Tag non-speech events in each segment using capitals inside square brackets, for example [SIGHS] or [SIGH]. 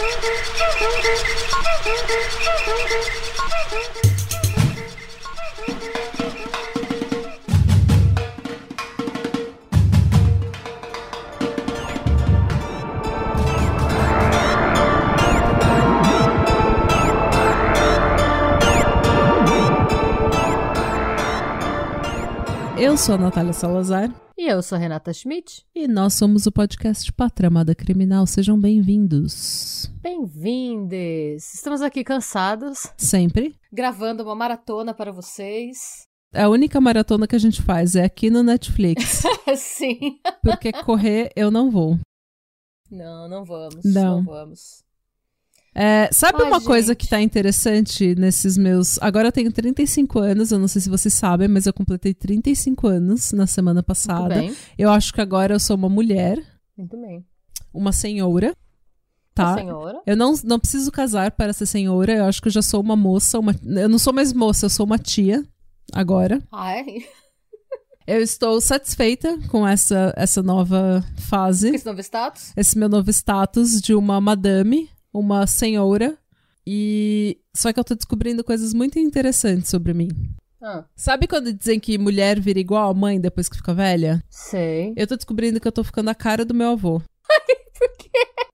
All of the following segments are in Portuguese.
Thank you. Eu sou a Natália Salazar. E eu sou a Renata Schmidt. E nós somos o podcast Pátria Amada Criminal. Sejam bem-vindos. Bem-vindes! Estamos aqui cansados. Sempre. Gravando uma maratona para vocês. A única maratona que a gente faz é aqui no Netflix. [LAUGHS] Sim. Porque correr eu não vou. Não, não vamos. Não, não vamos. É, sabe Ai, uma coisa gente. que tá interessante nesses meus. Agora eu tenho 35 anos, eu não sei se vocês sabem, mas eu completei 35 anos na semana passada. Eu acho que agora eu sou uma mulher, Muito bem. uma senhora. Tá? Senhora? Eu não, não preciso casar para ser senhora, eu acho que eu já sou uma moça. Uma... Eu não sou mais moça, eu sou uma tia agora. Ah, [LAUGHS] é? Eu estou satisfeita com essa, essa nova fase, Esse novo status? esse meu novo status de uma madame, uma senhora. E só que eu tô descobrindo coisas muito interessantes sobre mim. Ah, Sabe quando dizem que mulher vira igual a mãe depois que fica velha? sei. Eu tô descobrindo que eu tô ficando a cara do meu avô. Por quê?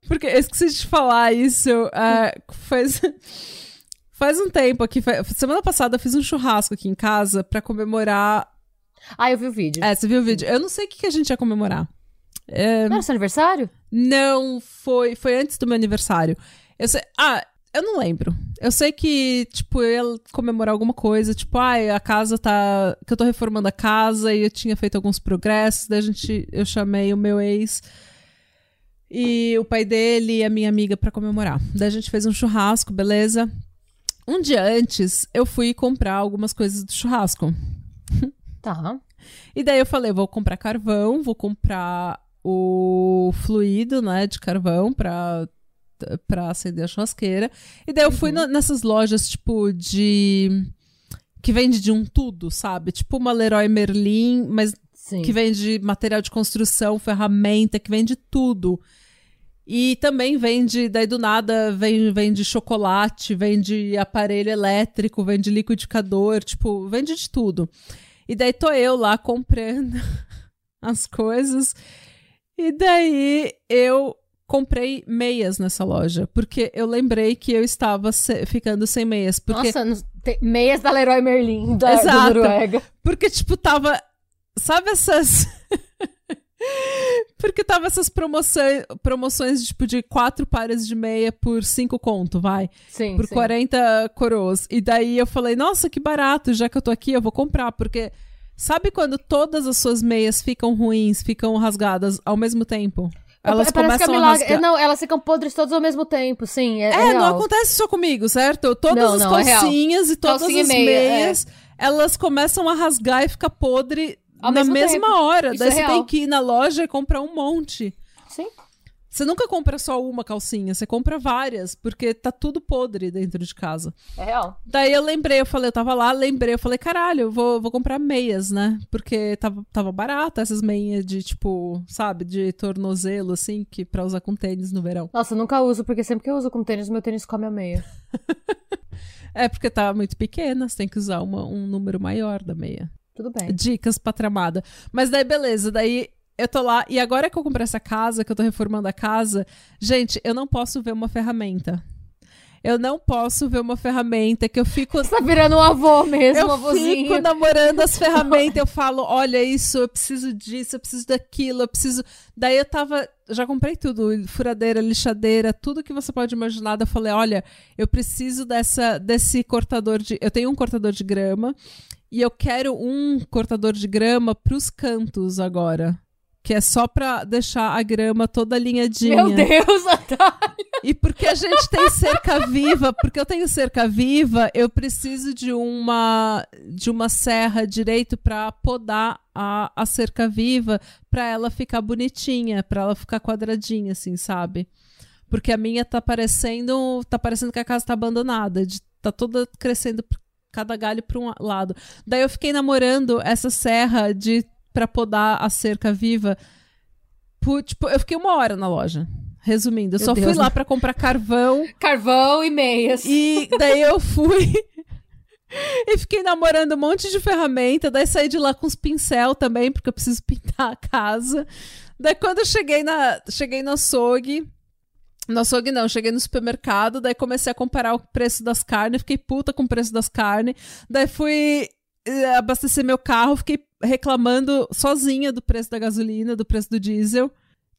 Porque eu esqueci de falar isso. é, faz, faz um tempo aqui. fa- Semana passada eu fiz um churrasco aqui em casa pra comemorar. Ah, eu vi o vídeo. É, você viu o vídeo? Eu não sei o que que a gente ia comemorar. É, Não era seu aniversário? Não, foi, foi antes do meu aniversário. Eu sei. Ah, eu não lembro. Eu sei que, tipo, eu ia comemorar alguma coisa, tipo, ai, a casa tá. que eu tô reformando a casa e eu tinha feito alguns progressos, daí a gente. Eu chamei o meu ex e o pai dele e a minha amiga pra comemorar. Daí a gente fez um churrasco, beleza? Um dia antes, eu fui comprar algumas coisas do churrasco. Tá. E daí eu falei, vou comprar carvão, vou comprar o fluido, né, de carvão pra, pra acender a churrasqueira. E daí eu fui na- nessas lojas, tipo, de... que vende de um tudo, sabe? Tipo uma Leroy Merlin, mas Sim. que vende material de construção, ferramenta, que vende tudo. E também vende, daí do nada, vem, vende chocolate, vende aparelho elétrico, vende liquidificador, tipo, vende de tudo. E daí tô eu lá comprando [LAUGHS] as coisas. E daí eu comprei meias nessa loja, porque eu lembrei que eu estava se- ficando sem meias. Porque Nossa, meias da Leroy Merlin, da, da Exato. Noruega. Porque, tipo, tava. Sabe essas. [LAUGHS] Porque tava essas promoções, promoções tipo, de quatro pares de meia por cinco conto, vai. Sim, Por sim. 40 coroas. E daí eu falei, nossa, que barato, já que eu tô aqui, eu vou comprar. Porque sabe quando todas as suas meias ficam ruins, ficam rasgadas ao mesmo tempo? Elas Parece que é começam a milagre. rasgar. Não, elas ficam podres todas ao mesmo tempo, sim. É, é É, não acontece só comigo, certo? Todas Não, as não, é calcinhas e todas Calcinha as meia, é. meias, elas começam a rasgar e ficar podre Ao na mesma tempo. hora. Isso Daí é você tem que ir na loja e comprar um monte. Sim. Você nunca compra só uma calcinha, você compra várias, porque tá tudo podre dentro de casa. É real. Daí eu lembrei, eu falei, eu tava lá, lembrei, eu falei, caralho, eu vou, vou comprar meias, né? Porque tava, tava barata essas meias de, tipo, sabe, de tornozelo, assim, que pra usar com tênis no verão. Nossa, eu nunca uso, porque sempre que eu uso com tênis, meu tênis come a meia. [LAUGHS] É porque tá muito pequena, você tem que usar uma- um número maior da meia. Tudo bem. Dicas pra tramada. Mas daí, beleza, daí eu tô lá, e agora que eu comprei essa casa, que eu tô reformando a casa, gente, eu não posso ver uma ferramenta. Eu não posso ver uma ferramenta que eu fico. Você tá virando um avô mesmo, Eu avôzinho. fico namorando as [LAUGHS] ferramentas, eu falo, olha isso, eu preciso disso, eu preciso daquilo, eu preciso. Daí eu tava. Já comprei tudo, furadeira, lixadeira, tudo que você pode imaginar. Daí Eu falei, olha, eu preciso dessa, desse cortador de. Eu tenho um cortador de grama e eu quero um cortador de grama pros cantos agora. Que é só pra deixar a grama toda alinhadinha. Meu Deus, [LAUGHS] Natália. E porque a gente tem cerca viva, porque eu tenho cerca viva, eu preciso de uma de uma serra direito para podar a, a cerca viva para ela ficar bonitinha, para ela ficar quadradinha assim, sabe? Porque a minha tá parecendo, tá parecendo que a casa tá abandonada, de, tá toda crescendo cada galho para um lado. Daí eu fiquei namorando essa serra de para podar a cerca viva. Pu- tipo, eu fiquei uma hora na loja Resumindo, eu Meu só fui Deus, lá né? pra comprar carvão Carvão e meias. e daí eu fui [LAUGHS] e fiquei namorando um monte de ferramenta, daí saí de lá com os pincel também, porque eu preciso pintar a casa. Daí quando eu cheguei na cheguei no açougue, no açougue não, cheguei no supermercado, daí comecei a comparar o preço das carnes, fiquei puta com o preço das carnes. Daí fui abastecer meu carro, fiquei reclamando sozinha do preço da gasolina, do preço do diesel.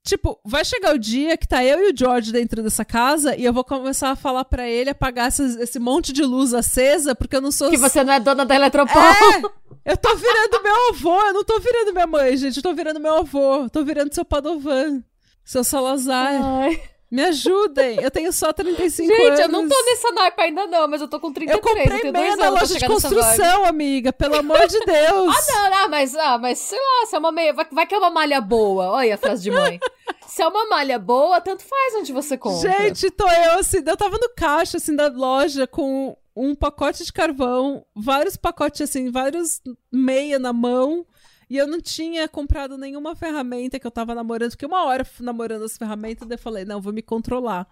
Tipo, vai chegar o dia que tá eu e o George dentro dessa casa e eu vou começar a falar pra ele apagar essas- esse monte de luz acesa, porque eu não sou. Que você não é dona da Eletropau. É! [LAUGHS] Eu tô virando meu avô, eu não tô virando minha mãe, gente. Eu tô virando meu avô. Eu tô virando seu Padovan. Seu Salazar. Ai. Me ajudem. Eu tenho só 35 Gente, anos. eu não tô nessa naipa ainda não, mas eu tô com 33. Eu comprei meia na loja de construção, amiga. Pelo amor de Deus. [LAUGHS] Ah, não, não, mas, ah, mas sei lá, se é uma meia. Vai, vai que é uma malha boa. Olha a frase de mãe. [LAUGHS] se é uma malha boa, tanto faz onde você compra. Gente, tô eu assim, eu tava no caixa assim da loja com um pacote de carvão, vários pacotes assim, vários meia na mão. E eu não tinha comprado nenhuma ferramenta que eu tava namorando, porque uma hora namorando as ferramentas, daí eu falei, não, vou me controlar.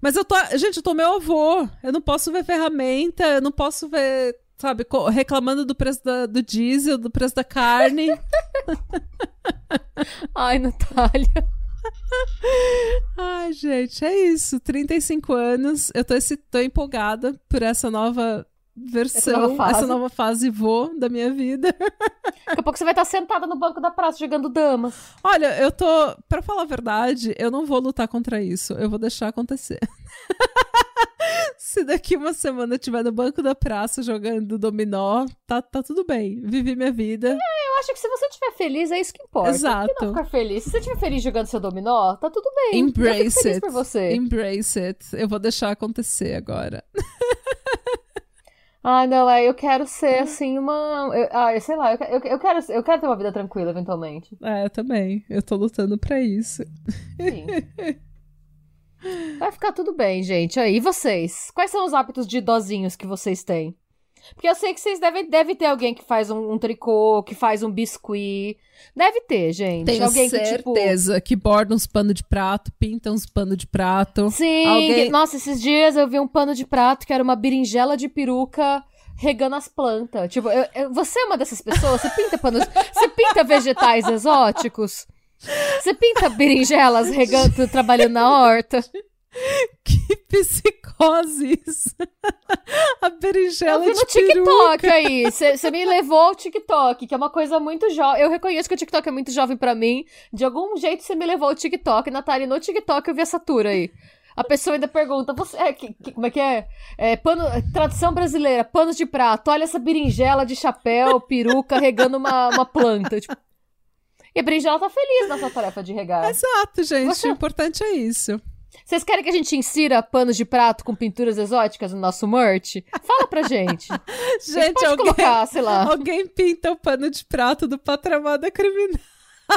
Mas eu tô, gente, eu tô meu avô, eu não posso ver ferramenta, eu não posso ver, sabe, reclamando do preço da- do diesel, do preço da carne. [LAUGHS] Ai, Natália. [LAUGHS] Ai, gente, é isso. 35 anos. Eu tô, esse, tô empolgada por essa nova versão, nova fase. essa nova fase vô da minha vida. [LAUGHS] Daqui a pouco você vai estar sentada no banco da praça jogando damas. Olha, eu tô. Pra falar a verdade, eu não vou lutar contra isso. Eu vou deixar acontecer. [LAUGHS] Se daqui uma semana eu estiver no banco da praça jogando dominó, tá, tá tudo bem. Vivi minha vida. Eu acho que se você estiver feliz, é isso que importa. Exato. Por que não ficar feliz? Se você estiver feliz jogando seu dominó, tá tudo bem. eu Embrace feliz it. por você. Embrace it. Eu vou deixar acontecer agora. [LAUGHS] Ai, não, é, eu quero ser, assim, uma... Eu, ah, eu sei lá, eu, eu, eu quero, eu quero ter uma vida tranquila, eventualmente. É, eu também. Eu tô lutando pra isso. Sim. [LAUGHS] Vai ficar tudo bem, gente. Aí, e vocês? Quais são os hábitos de idosinhos que vocês têm? Porque eu sei que vocês devem, deve ter alguém que faz um, um tricô, que faz um biscuit. Deve ter, gente. Tenho alguém que, tipo... certeza que borda uns pano de prato, pinta uns pano de prato. Sim, Alguém- nossa, esses dias eu vi um pano de prato que era uma berinjela de peruca regando as plantas. Tipo, eu- eu- você é uma dessas pessoas? Você pinta panos, [LAUGHS] você pinta vegetais exóticos? Você pinta berinjelas regando, trabalhando na horta? [LAUGHS] Que psicose isso. A Eu berinjela vi de no peruca. TikTok aí. Você me levou ao TikTok, que é uma coisa muito jovem. Eu reconheço que o TikTok é muito jovem pra mim. De algum jeito você me levou ao TikTok, Natália. No TikTok eu vi essa tour aí. A pessoa ainda pergunta, você, é, que- que- como é que é? é pano, tradução brasileira, panos de prato. Olha essa berinjela de chapéu, peruca, regando uma, uma planta. Tipo, e a berinjela tá feliz nessa tarefa de regar. Exato, gente. Você- O importante é isso. Vocês querem que a gente insira panos de prato com pinturas exóticas no nosso merch? Fala pra gente. [LAUGHS] Gente pode alguém, colocar, sei lá. alguém pinta o pano de prato do patramada criminal.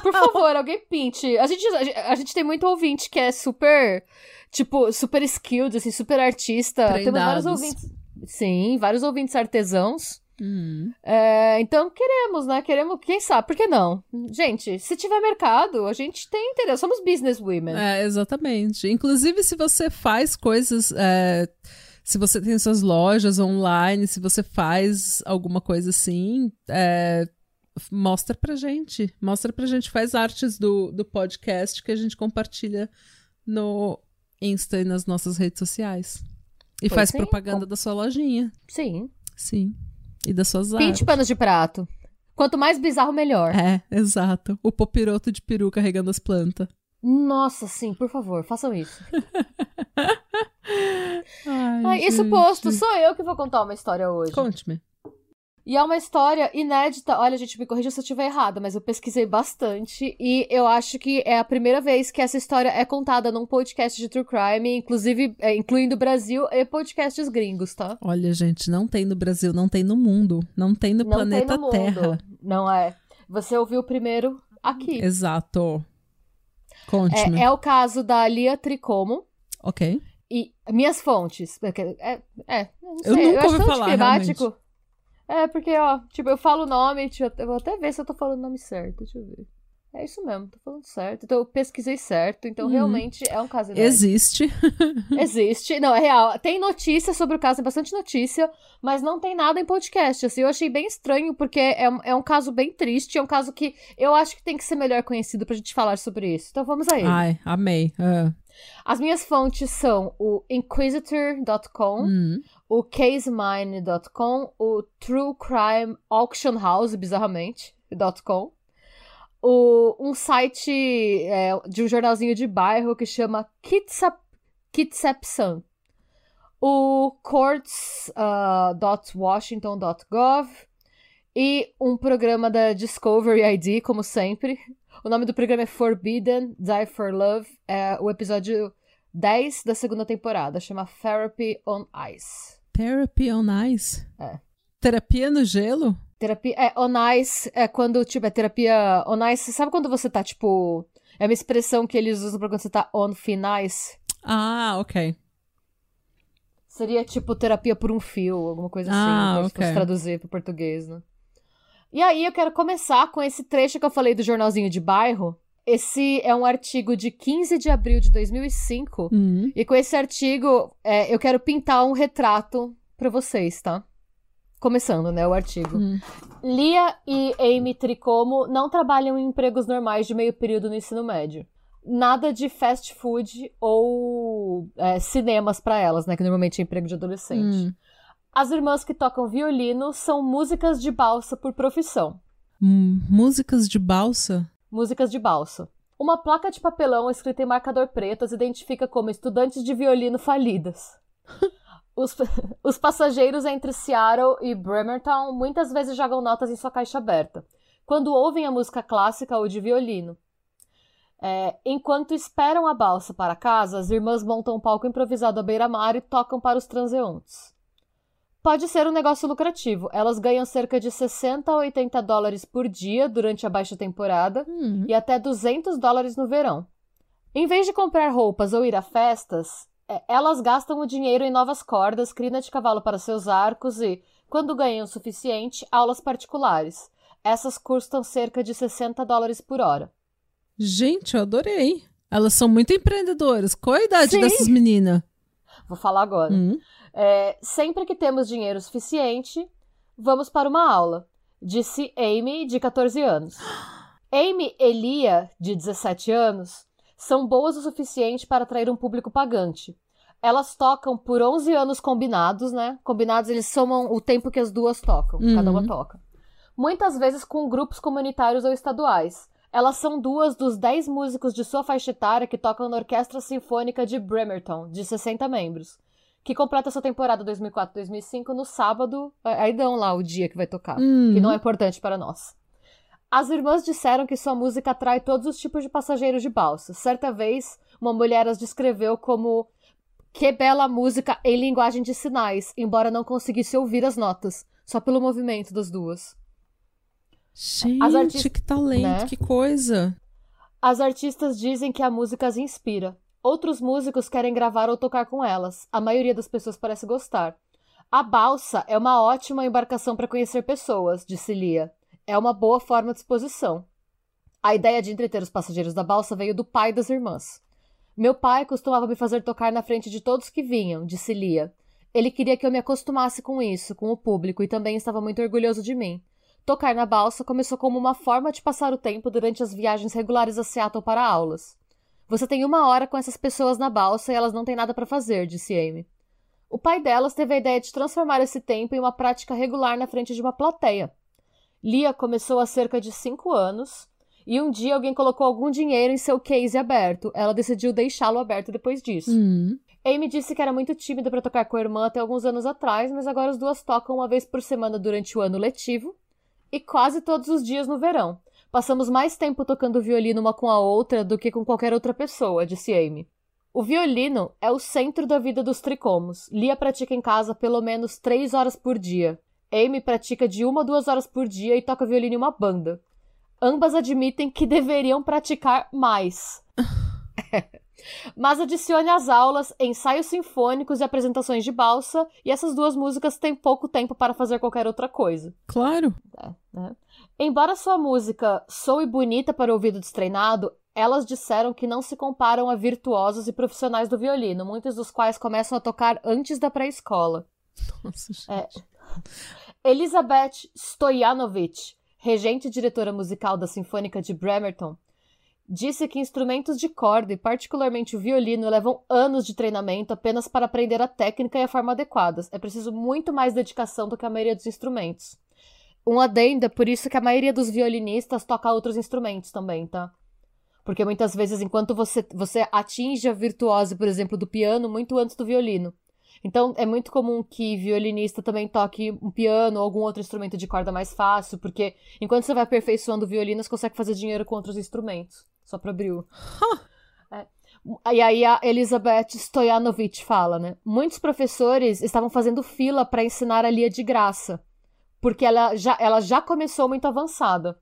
Por favor, alguém pinte. A gente, a gente- tem muito ouvinte que é super, tipo, super skilled, assim, super artista. Temos vários Treinados. ouvintes. Sim, vários ouvintes artesãos. Hum. É, então queremos, né? Queremos, quem sabe, por que não? Gente, se tiver mercado, a gente tem interesse. Somos business women. É, exatamente. Inclusive, se você faz coisas. é, se você tem suas lojas online, se você faz alguma coisa assim, é, mostra pra gente. Mostra pra gente. Faz artes do, do podcast que a gente compartilha no Insta e nas nossas redes sociais. E Pois faz sim, propaganda da sua lojinha. Sim. Sim. E das suas Pinte artes. panos de prato. Quanto mais bizarro, melhor. É, exato. O popiroto de peru carregando as plantas. Nossa, sim, por favor, façam isso. [LAUGHS] Ai, Ah, isso posto, sou eu que vou contar uma história hoje. Conte-me. E é uma história inédita. Olha, gente, me corrija se eu estiver errada, mas eu pesquisei bastante e eu acho que é a primeira vez que essa história é contada num podcast de true crime, inclusive é, incluindo o Brasil e podcasts gringos, tá? Olha, gente, não tem no Brasil, não tem no mundo, não tem no Não planeta tem no. Terra. Não é. Você ouviu primeiro aqui. Exato. Conte-me. É, é o caso da Lia Tricomo. Ok. E minhas fontes. É, é, não Eu nunca acho ouvi falar, anticlimático. É, porque, ó, tipo, eu falo o nome, deixa eu, vou até ver se eu tô falando o nome certo, deixa eu ver. É isso mesmo, tô falando certo. Então eu pesquisei certo, então Uhum. realmente é um caso inédito. Existe. [LAUGHS] Existe. Não, é real. Tem notícia sobre o caso, tem bastante notícia, mas não tem nada em podcast. Assim, eu achei bem estranho, porque é, um- é um caso bem triste, é um caso que eu acho que tem que ser melhor conhecido pra gente falar sobre isso. Então vamos a ele. Ai, amei. Ah. As minhas fontes são o Inquisitor.com, Hum. o CaseMine.com, o True Crime Auction House, bizarramente, .com, o, um site é, de um jornalzinho de bairro que chama Kitsap, Kitsapsan, o courts.washington.gov e um programa da Discovery ID, como sempre. O nome do programa é Forbidden Die for Love, é o episódio 10 da segunda temporada, chama Therapy on Ice. Therapy on ice. É. Terapia no gelo? Terapia. É, on ice é quando, tipo, é terapia. On ice. Sabe quando você tá, tipo. É uma expressão que eles usam pra quando você tá on ice? Ah, ok. Seria, tipo, terapia por um fio, alguma coisa assim. Ah, pra- se ok. fosse traduzir pro português, né? E aí, eu quero começar com esse trecho que eu falei do jornalzinho de bairro. Esse é um artigo de 15 de abril de 2005. Hum. E com esse artigo, é, eu quero pintar um retrato pra vocês, tá? Começando, né, o artigo. Hum. Lia e Amy Tricomo não trabalham em empregos normais de meio período no ensino médio. Nada de fast food ou é, cinemas pra elas, né? Que normalmente é emprego de adolescente. Hum. As irmãs que tocam violino são músicas de balsa por profissão. Hum. Músicas de balsa? Músicas de balsa. Uma placa de papelão escrita em marcador preto as identifica como estudantes de violino falidas. [LAUGHS] Os, [LAUGHS] os passageiros entre Seattle e Bremerton muitas vezes jogam notas em sua caixa aberta, quando ouvem a música clássica ou de violino. É, enquanto esperam a balsa para casa, as irmãs montam um palco improvisado à beira-mar e tocam para os transeuntes. Pode ser um negócio lucrativo. Elas ganham cerca de 60 a 80 dólares por dia durante a baixa temporada Hum. e até 200 dólares no verão. Em vez de comprar roupas ou ir a festas, é, elas gastam o dinheiro em novas cordas, crina de cavalo para seus arcos e, quando ganham o suficiente, aulas particulares. Essas custam cerca de 60 dólares por hora. Gente, eu adorei. Elas são muito empreendedoras. Qual a idade Sim. dessas meninas? Vou falar agora. Hum. É, sempre que temos dinheiro suficiente, vamos para uma aula, disse Amy, de 14 anos. Amy e Lia, de 17 anos, são boas o suficiente para atrair um público pagante. Elas tocam por 11 anos combinados, né? Combinados, eles somam o tempo que as duas tocam, Uhum. cada uma toca. Muitas vezes com grupos comunitários ou estaduais. Elas são duas dos 10 músicos de sua faixa etária que tocam na Orquestra Sinfônica de Bremerton, de 60 membros que completa sua temporada 2004-2005 no sábado. Aí dão lá o dia que vai tocar, Hum. que não é importante para nós. As irmãs disseram que sua música atrai todos os tipos de passageiros de balsa. Certa vez, uma mulher as descreveu como que bela música em linguagem de sinais, embora não conseguisse ouvir as notas, só pelo movimento das duas. Gente, As artis- que talento, né? que coisa. As artistas dizem que a música as inspira. Outros músicos querem gravar ou tocar com elas. A maioria das pessoas parece gostar. A balsa é uma ótima embarcação para conhecer pessoas, disse Lia. É uma boa forma de exposição. A ideia de entreter os passageiros da balsa veio do pai das irmãs. Meu pai costumava me fazer tocar na frente de todos que vinham, disse Lia. Ele queria que eu me acostumasse com isso, com o público, e também estava muito orgulhoso de mim. Tocar na balsa começou como uma forma de passar o tempo durante as viagens regulares a Seattle para aulas. Você tem uma hora com essas pessoas na balsa e elas não têm nada para fazer, disse Amy. O pai delas teve a ideia de transformar esse tempo em uma prática regular na frente de uma plateia. Lia começou há cerca de cinco anos e um dia alguém colocou algum dinheiro em seu case aberto. Ela decidiu deixá-lo aberto depois disso. Hum. Amy disse que era muito tímida para tocar com a irmã até alguns anos atrás, mas agora as duas tocam uma vez por semana durante o ano letivo e quase todos os dias no verão. Passamos mais tempo tocando violino uma com a outra do que com qualquer outra pessoa, disse Amy. O violino é o centro da vida dos tricomos. Lia pratica em casa pelo menos três horas por dia. Amy pratica de uma a duas horas por dia e toca violino em uma banda. Ambas admitem que deveriam praticar mais. [LAUGHS] Mas adicione às aulas ensaios sinfônicos e apresentações de balsa, e essas duas músicas têm pouco tempo para fazer qualquer outra coisa. Claro. É, né? Embora sua música soe bonita para o ouvido destreinado, elas disseram que não se comparam a virtuosos e profissionais do violino, muitos dos quais começam a tocar antes da pré-escola. Nossa, gente. É. Elizabeth Stoyanovich, regente e diretora musical da Sinfônica de Bremerton, disse que instrumentos de corda, e particularmente o violino, levam anos de treinamento apenas para aprender a técnica e a forma adequadas. É preciso muito mais dedicação do que a maioria dos instrumentos. Um adendo, é por isso que a maioria dos violinistas toca outros instrumentos também, tá? Porque muitas vezes, enquanto você, você atinge a virtuose, por exemplo, do piano, muito antes do violino. Então, é muito comum que violinista também toque um piano ou algum outro instrumento de corda mais fácil, porque enquanto você vai aperfeiçoando o violino, você consegue fazer dinheiro com outros instrumentos. Só pra abrir. [LAUGHS] É. E aí a Elizabeth Stoyanovich fala, né? Muitos professores estavam fazendo fila para ensinar a Lia de graça, porque ela já, ela já começou muito avançada.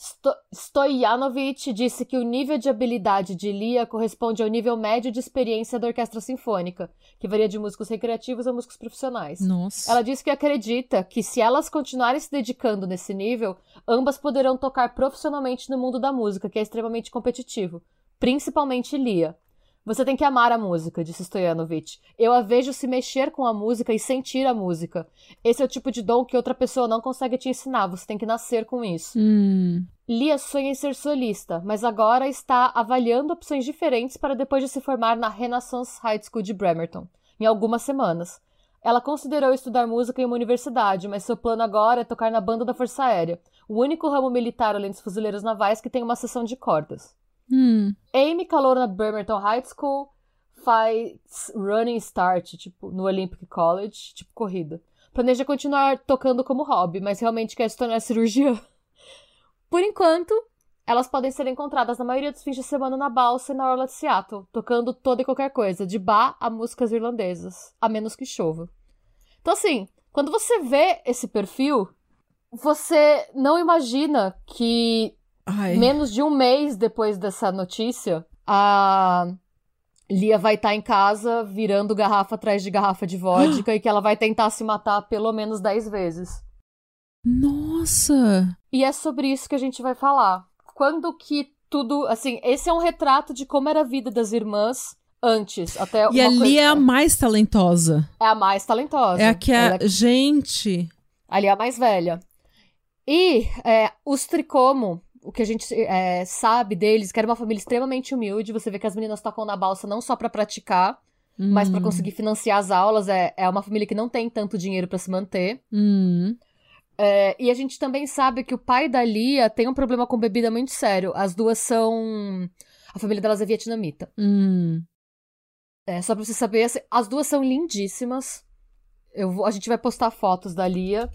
Sto Stoyanovich disse que o nível de habilidade de Lia corresponde ao nível médio de experiência da orquestra sinfônica, que varia de músicos recreativos a músicos profissionais. Nossa. Ela disse que acredita que se elas continuarem se dedicando nesse nível, ambas poderão tocar profissionalmente no mundo da música, que é extremamente competitivo, principalmente Lia. Você tem que amar a música, disse Stoyanovich. Eu a vejo se mexer com a música e sentir a música. Esse é o tipo de dom que outra pessoa não consegue te ensinar, você tem que nascer com isso. Hum. Lia sonha em ser solista, mas agora está avaliando opções diferentes para depois de se formar na Renaissance High School de Bremerton, em algumas semanas. Ela considerou estudar música em uma universidade, mas seu plano agora é tocar na banda da Força Aérea, o único ramo militar além dos fuzileiros navais que tem uma seção de cordas. Hum. Amy calou na Bremerton High School, faz running start, tipo, no Olympic College, tipo corrida. Planeja continuar tocando como hobby, mas realmente quer se tornar [LAUGHS] cirurgiã. Por enquanto, elas podem ser encontradas na maioria dos fins de semana na balsa e na orla de Seattle, tocando toda e qualquer coisa, de bar a músicas irlandesas, a menos que chova. Então, assim, quando você vê esse perfil, você não imagina que Ai. menos de um mês depois dessa notícia, a Lia vai estar em casa virando garrafa atrás de garrafa de vodka [GASPS] e que ela vai tentar se matar pelo menos 10 vezes. Nossa! E é sobre isso que a gente vai falar. Quando que tudo. Assim, esse é um retrato de como era a vida das irmãs antes. Até E a coisa- Lia é a mais talentosa. é a mais talentosa. É a que Ela é. Gente. Ali é a mais velha. E é, os Tricomo, o que a gente é, sabe deles, que era uma família extremamente humilde. Você vê que as meninas tocam na balsa não só pra praticar, mas pra Hum, conseguir financiar as aulas. É, é uma família que não tem tanto dinheiro pra se manter. Hum. É, e a gente também sabe que o pai da Lia tem um problema com bebida muito sério. As duas são. A família delas é vietnamita. Hum. É, só pra você saber, assim, as duas são lindíssimas. Eu vou- a gente vai postar fotos da Lia.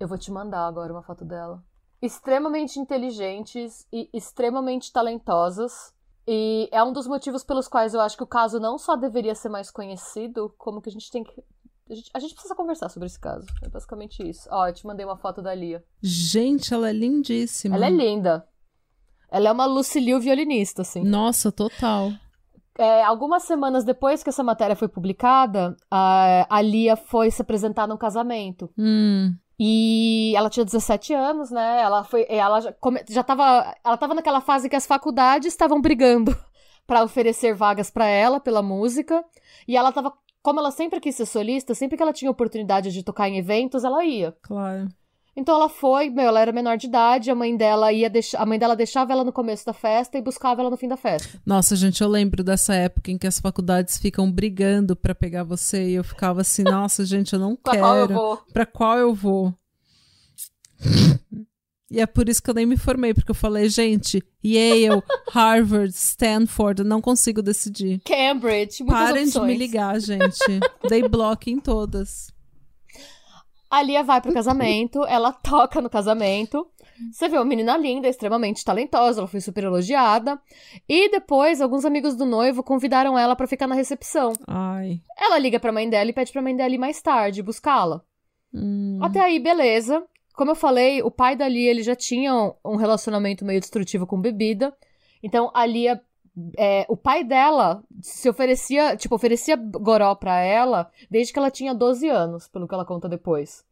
Eu vou te mandar agora uma foto dela. Extremamente inteligentes e extremamente talentosas. E é um dos motivos pelos quais eu acho que o caso não só deveria ser mais conhecido, como que a gente tem que. A gente, a gente precisa conversar sobre esse caso. É basicamente isso. Ó, eu te mandei uma foto da Lia. Gente, ela é lindíssima. Ela é linda. Ela é uma Lucille violinista, assim. Nossa, total. É, algumas semanas depois que essa matéria foi publicada, a, a Lia foi se apresentar num casamento. Hum. E ela tinha 17 anos, né? Ela foi. Ela já, já tava. Ela tava naquela fase que as faculdades estavam brigando [LAUGHS] pra oferecer vagas pra ela pela música. E ela tava. Como ela sempre quis ser solista, sempre que ela tinha oportunidade de tocar em eventos, ela ia. Claro. Então ela foi, meu, ela era menor de idade, a mãe dela ia a mãe dela deixava ela no começo da festa e buscava ela no fim da festa. Nossa, gente, eu lembro dessa época em que as faculdades ficam brigando pra pegar você e eu ficava assim, nossa, gente, eu não [LAUGHS] Pra qual eu quero. vou? Pra qual eu vou? E é por isso que eu nem me formei, porque eu falei, gente, Yale, Harvard, Stanford, eu não consigo decidir. Cambridge, muitas Parem opções. de me ligar, gente. Dei bloco em todas. A Lia vai pro casamento, ela toca no casamento. Você vê uma menina linda, extremamente talentosa, ela foi super elogiada. E depois, alguns amigos do noivo convidaram ela pra ficar na recepção. Ai. Ela liga pra mãe dela e pede pra mãe dela ir mais tarde buscá-la. Hum. Até aí, beleza. Como eu falei, o pai da Lia ele já tinha um- um relacionamento meio destrutivo com bebida. Então a Lia é, o pai dela se oferecia, tipo, oferecia goró pra ela desde que ela tinha 12 anos, pelo que ela conta depois.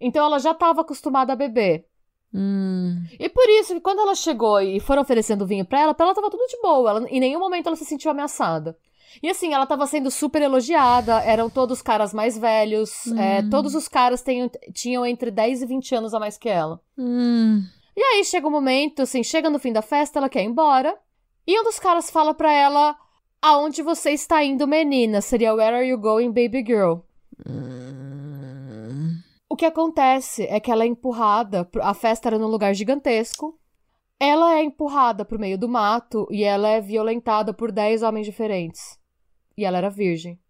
Então ela já estava acostumada a beber. Hum. E por isso quando ela chegou e foram oferecendo vinho pra ela, pra ela tava tudo de boa. Ela, em nenhum momento ela se sentiu ameaçada. E assim, ela tava sendo super elogiada, eram todos caras mais velhos, Hum. é, todos os caras tenham- tinham entre 10 e 20 anos a mais que ela. Hum. E aí chega um momento, assim, chega no fim da festa, ela quer ir embora. E um dos caras fala pra ela: Aonde você está indo, menina? Seria Where are you going, baby girl? Hum. O que acontece é que ela é empurrada. A festa era num lugar gigantesco. Ela é empurrada pro meio do mato e ela é violentada por 10 homens diferentes. E ela era virgem.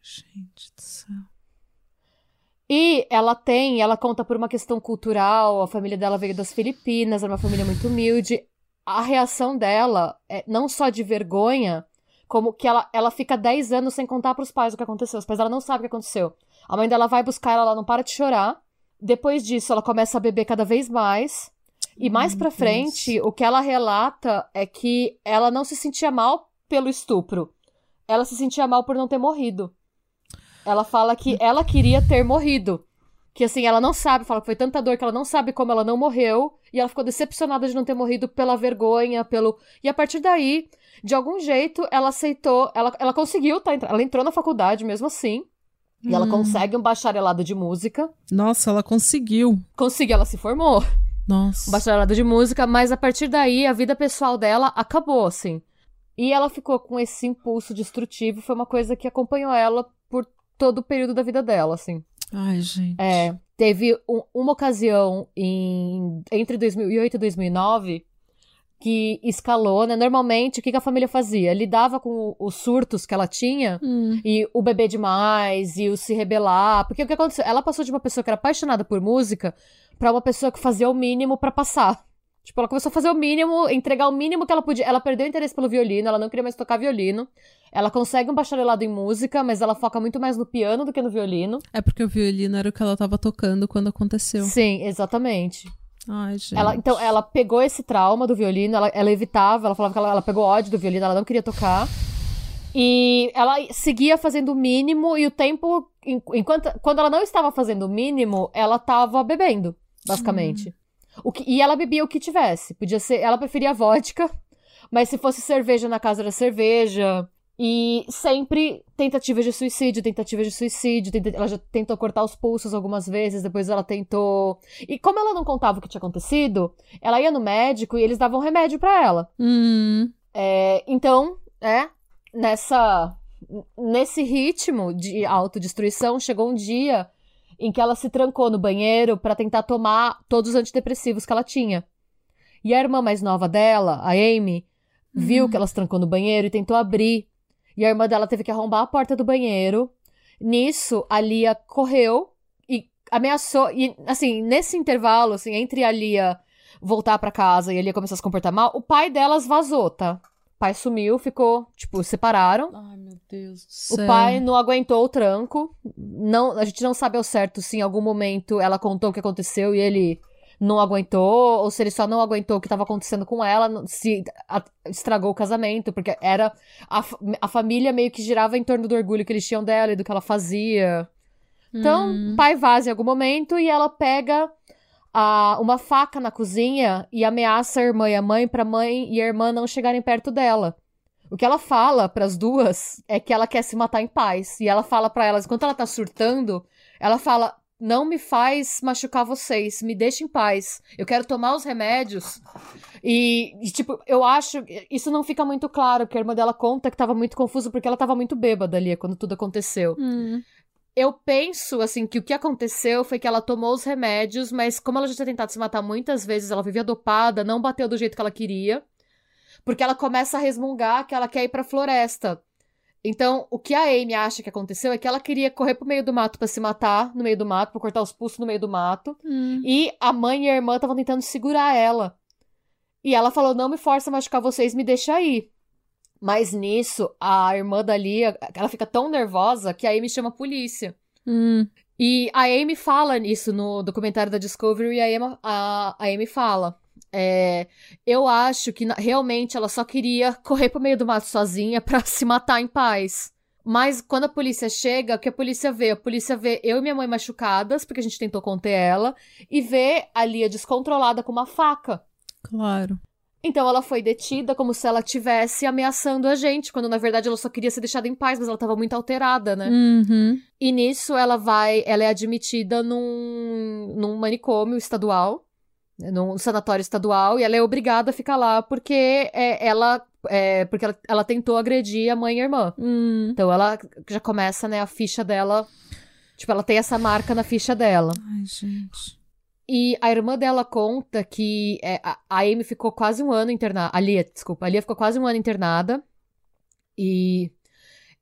Gente do céu. E ela tem, ela conta por uma questão cultural, a família dela veio das Filipinas, era uma família muito humilde. A reação dela é não só de vergonha, como que ela, ela fica 10 anos sem contar pros pais o que aconteceu. Os pais dela não sabem o que aconteceu. A mãe dela vai buscar ela, ela não para de chorar. Depois disso, ela começa a beber cada vez mais. E mais Deus. frente, o que ela relata é que ela não se sentia mal pelo estupro. Ela se sentia mal por não ter morrido. Ela fala que ela queria ter morrido. Que assim, ela não sabe, fala que foi tanta dor que ela não sabe como ela não morreu. E ela ficou decepcionada de não ter morrido pela vergonha, pelo. E a partir daí, de algum jeito, ela aceitou. Ela, ela conseguiu, tá? Ela entrou na faculdade mesmo assim. E ela Hum. consegue um bacharelado de música. Nossa, ela conseguiu. Conseguiu, ela se formou. Nossa. um bacharelado de música, mas a partir daí a vida pessoal dela acabou, assim. E ela ficou com esse impulso destrutivo, foi uma coisa que acompanhou ela por todo o período da vida dela, assim. Ai, gente. É, teve um- uma ocasião em, entre 2008 e 2009 que escalou, né? Normalmente, o que, que a família fazia? Lidava com os surtos que ela tinha Hum. e o beber demais, e o se rebelar. Porque o que aconteceu? Ela passou de uma pessoa que era apaixonada por música pra uma pessoa que fazia o mínimo pra passar. Tipo, ela começou a fazer o mínimo, entregar o mínimo que ela podia. Ela perdeu o interesse pelo violino, ela não queria mais tocar violino. Ela consegue um bacharelado em música, mas ela foca muito mais no piano do que no violino. É porque o violino era o que ela tava tocando quando aconteceu. Sim, exatamente. Ai, gente. Ela, então, ela pegou esse trauma do violino, ela, ela evitava, ela falava que ela, ela pegou ódio do violino, ela não queria tocar. E ela seguia fazendo o mínimo e o tempo. en- Enquanto, quando ela não estava fazendo o mínimo, ela estava bebendo, basicamente. O que, e ela bebia o que tivesse. Podia ser. Ela preferia vodka, mas se fosse cerveja na casa era cerveja. E sempre tentativas de suicídio, tentativas de suicídio. tenta- ela já tentou cortar os pulsos algumas vezes, depois ela tentou. E como ela não contava o que tinha acontecido, ela ia no médico e eles davam remédio pra ela. Hum. É, então, é, nessa nesse ritmo de autodestruição, chegou um dia em que ela se trancou no banheiro pra tentar tomar todos os antidepressivos que ela tinha. E a irmã mais nova dela, a Amy, viu que ela se trancou no banheiro e tentou abrir. E a irmã dela teve que arrombar a porta do banheiro. Nisso, a Lia correu e ameaçou. E, assim, nesse intervalo, assim, entre a Lia voltar pra casa e a Lia começar a se comportar mal, o pai delas vazou, tá? O pai sumiu, ficou, tipo, separaram. Ai, meu Deus do O céu. pai não aguentou o tranco. Não, a gente não sabe ao certo se em algum momento ela contou o que aconteceu e ele não aguentou, ou se ele só não aguentou o que estava acontecendo com ela, se estragou o casamento, porque era a, a família meio que girava em torno do orgulho que eles tinham dela e do que ela fazia. Então, Hum. pai vaza em algum momento e ela pega a- uma faca na cozinha e ameaça a irmã e a mãe pra mãe e a irmã não chegarem perto dela. O que ela fala pras duas é que ela quer se matar em paz. E ela fala pra elas, enquanto ela tá surtando, ela fala: Não me faz machucar vocês, me deixa em paz. Eu quero tomar os remédios. E, e, tipo, eu acho. Isso não fica muito claro, porque a irmã dela conta que tava muito confuso porque ela tava muito bêbada ali quando tudo aconteceu. Hum. Eu penso, assim, que o que aconteceu foi que ela tomou os remédios, mas como ela já tinha tentado se matar muitas vezes, ela vivia dopada, não bateu do jeito que ela queria. Porque ela começa a resmungar que ela quer ir pra floresta. Então, o que a Amy acha que aconteceu é que ela queria correr pro meio do mato pra se matar no meio do mato, pra cortar os pulsos no meio do mato. Hum. E a mãe e a irmã estavam tentando segurar ela. E ela falou: não me força a machucar vocês, me deixa aí. Mas nisso, a irmã da Lia, ela fica tão nervosa que a Amy chama a polícia. Hum. E a Amy fala nisso no documentário da Discovery, e a, Emma- a, a Amy fala. É, eu acho que realmente ela só queria correr pro meio do mato sozinha pra [LAUGHS] se matar em paz. Mas quando a polícia chega, o que a polícia vê? A polícia vê eu e minha mãe machucadas, porque a gente tentou conter ela, e vê a Lia descontrolada com uma faca. Claro. Então ela foi detida como se ela estivesse ameaçando a gente, quando na verdade ela só queria ser deixada em paz, mas ela tava muito alterada, né? Uhum. E nisso ela vai, ela é admitida num, num manicômio estadual, num sanatório estadual, e ela é obrigada a ficar lá porque é, ela, é, porque ela, ela tentou agredir a mãe e a irmã. Hum. Então ela já começa, né, a ficha dela, tipo, ela tem essa marca na ficha dela. Ai, gente. E a irmã dela conta que é, a, a Amy ficou quase um ano internada. A Lia, desculpa. A Lia ficou quase um ano internada. E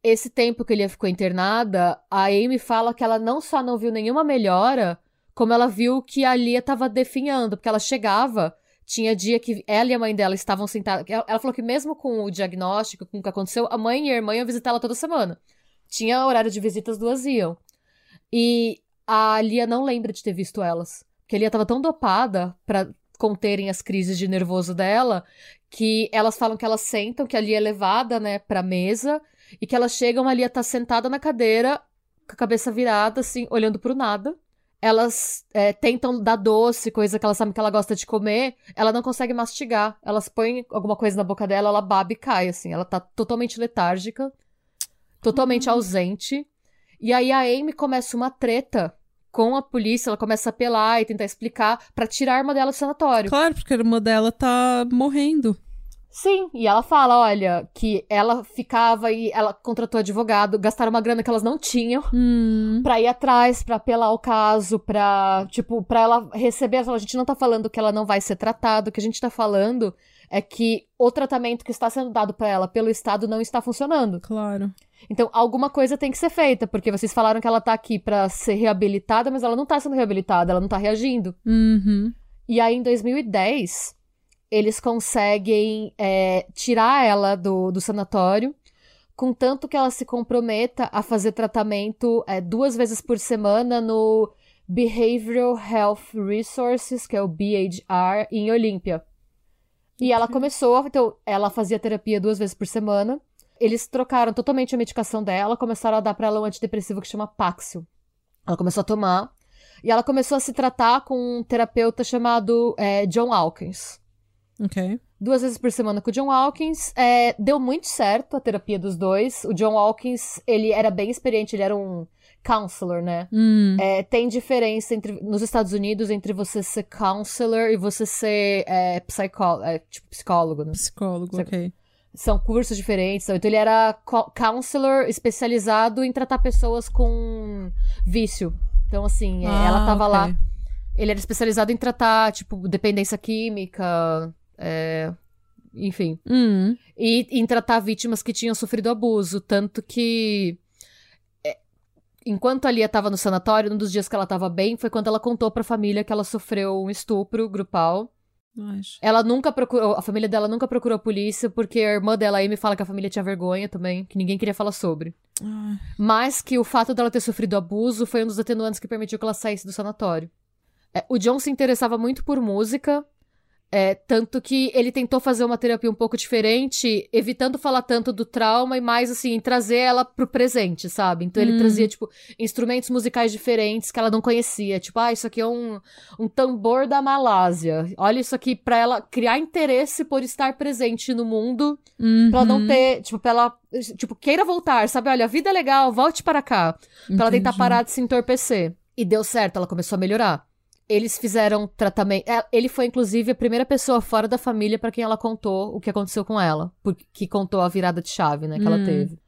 esse tempo que a Lia ficou internada, a Amy fala que ela não só não viu nenhuma melhora, como ela viu que a Lia tava definhando. Porque ela chegava, tinha dia que ela e a mãe dela estavam sentadas. Ela, falou que mesmo com o diagnóstico, com o que aconteceu, a mãe e a irmã iam visitar ela toda semana. Tinha horário de visita, as duas iam. E a Lia não lembra de ter visto elas. Porque a Lia tava tão dopada pra conterem as crises de nervoso dela, que elas falam que elas sentam, que a Lia é levada, né, pra mesa, e que elas chegam, a Lia tá sentada na cadeira, com a cabeça virada, assim, olhando pro nada. Elas é, tentam dar doce, coisa que elas sabem que ela gosta de comer, ela não consegue mastigar. Elas põem alguma coisa na boca dela, ela baba e cai, assim. Ela tá totalmente letárgica, totalmente ausente. E aí a Amy começa uma treta com a polícia, ela começa a apelar e tentar explicar pra tirar a arma dela do sanatório. Claro, porque a irmã dela tá morrendo. Sim, e ela fala, olha, que ela ficava e ela contratou advogado, gastaram uma grana que elas não tinham Hum. pra ir atrás, pra apelar o caso, pra, tipo, pra ela receber, ela falou, a gente não tá falando que ela não vai ser tratada, o que a gente tá falando é que o tratamento que está sendo dado pra ela pelo Estado não está funcionando. Claro. Então, alguma coisa tem que ser feita, porque vocês falaram que ela tá aqui pra ser reabilitada, mas ela não tá sendo reabilitada, ela não tá reagindo. Uhum. E aí, em 2010, eles conseguem é, tirar ela do, do sanatório, contanto que ela se comprometa a fazer tratamento é, duas vezes por semana no Behavioral Health Resources, que é o BHR, em Olímpia. E ela começou, então, ela fazia terapia duas vezes por semana. Eles trocaram totalmente a medicação dela, começaram a dar pra ela um antidepressivo que chama Paxil. Ela começou a tomar. E ela começou a se tratar com um terapeuta chamado é, John Hawkins. Duas vezes por semana com o John Hawkins. É, deu muito certo a terapia dos dois. O John Hawkins, ele era bem experiente, ele era um counselor, né? Hum. É, tem diferença entre, nos Estados Unidos entre você ser counselor e você ser é, psicó- é, tipo, psicólogo, né? Psicólogo, ok. São cursos diferentes. Então, ele era co- counselor especializado em tratar pessoas com vício. Então, assim, é, ela Ah, tava ok. lá. Ele era especializado em tratar, tipo, dependência química, é, enfim. Hum. E em tratar vítimas que tinham sofrido abuso. Tanto que. é, enquanto a Lia tava no sanatório, um dos dias que ela tava bem foi quando ela contou pra família que ela sofreu um estupro grupal. Ela nunca procurou, a família dela nunca procurou a polícia, porque a irmã dela, a Amy, fala que a família tinha vergonha também, que ninguém queria falar sobre. Mas que o fato dela ter sofrido abuso foi um dos atenuantes que permitiu que ela saísse do sanatório. É, o John se interessava muito por música, é, tanto que ele tentou fazer uma terapia um pouco diferente, evitando falar tanto do trauma e mais, assim, trazer ela pro presente, sabe? Então ele Hum. trazia, tipo, instrumentos musicais diferentes que ela não conhecia. Tipo, ah, isso aqui é um, um tambor da Malásia. Olha isso aqui pra ela criar interesse por estar presente no mundo Pra ela não Uhum. ter, tipo, pra ela, tipo, queira voltar, sabe? Olha, a vida é legal, volte para cá. Pra ela tentar Entendi. parar de se entorpecer. E deu certo, ela começou a melhorar. Eles fizeram tratamento. é, Ele foi, inclusive, a primeira pessoa fora da família pra quem ela contou o que aconteceu com ela. Porque, que contou a virada de chave, né, que ela Hum. teve.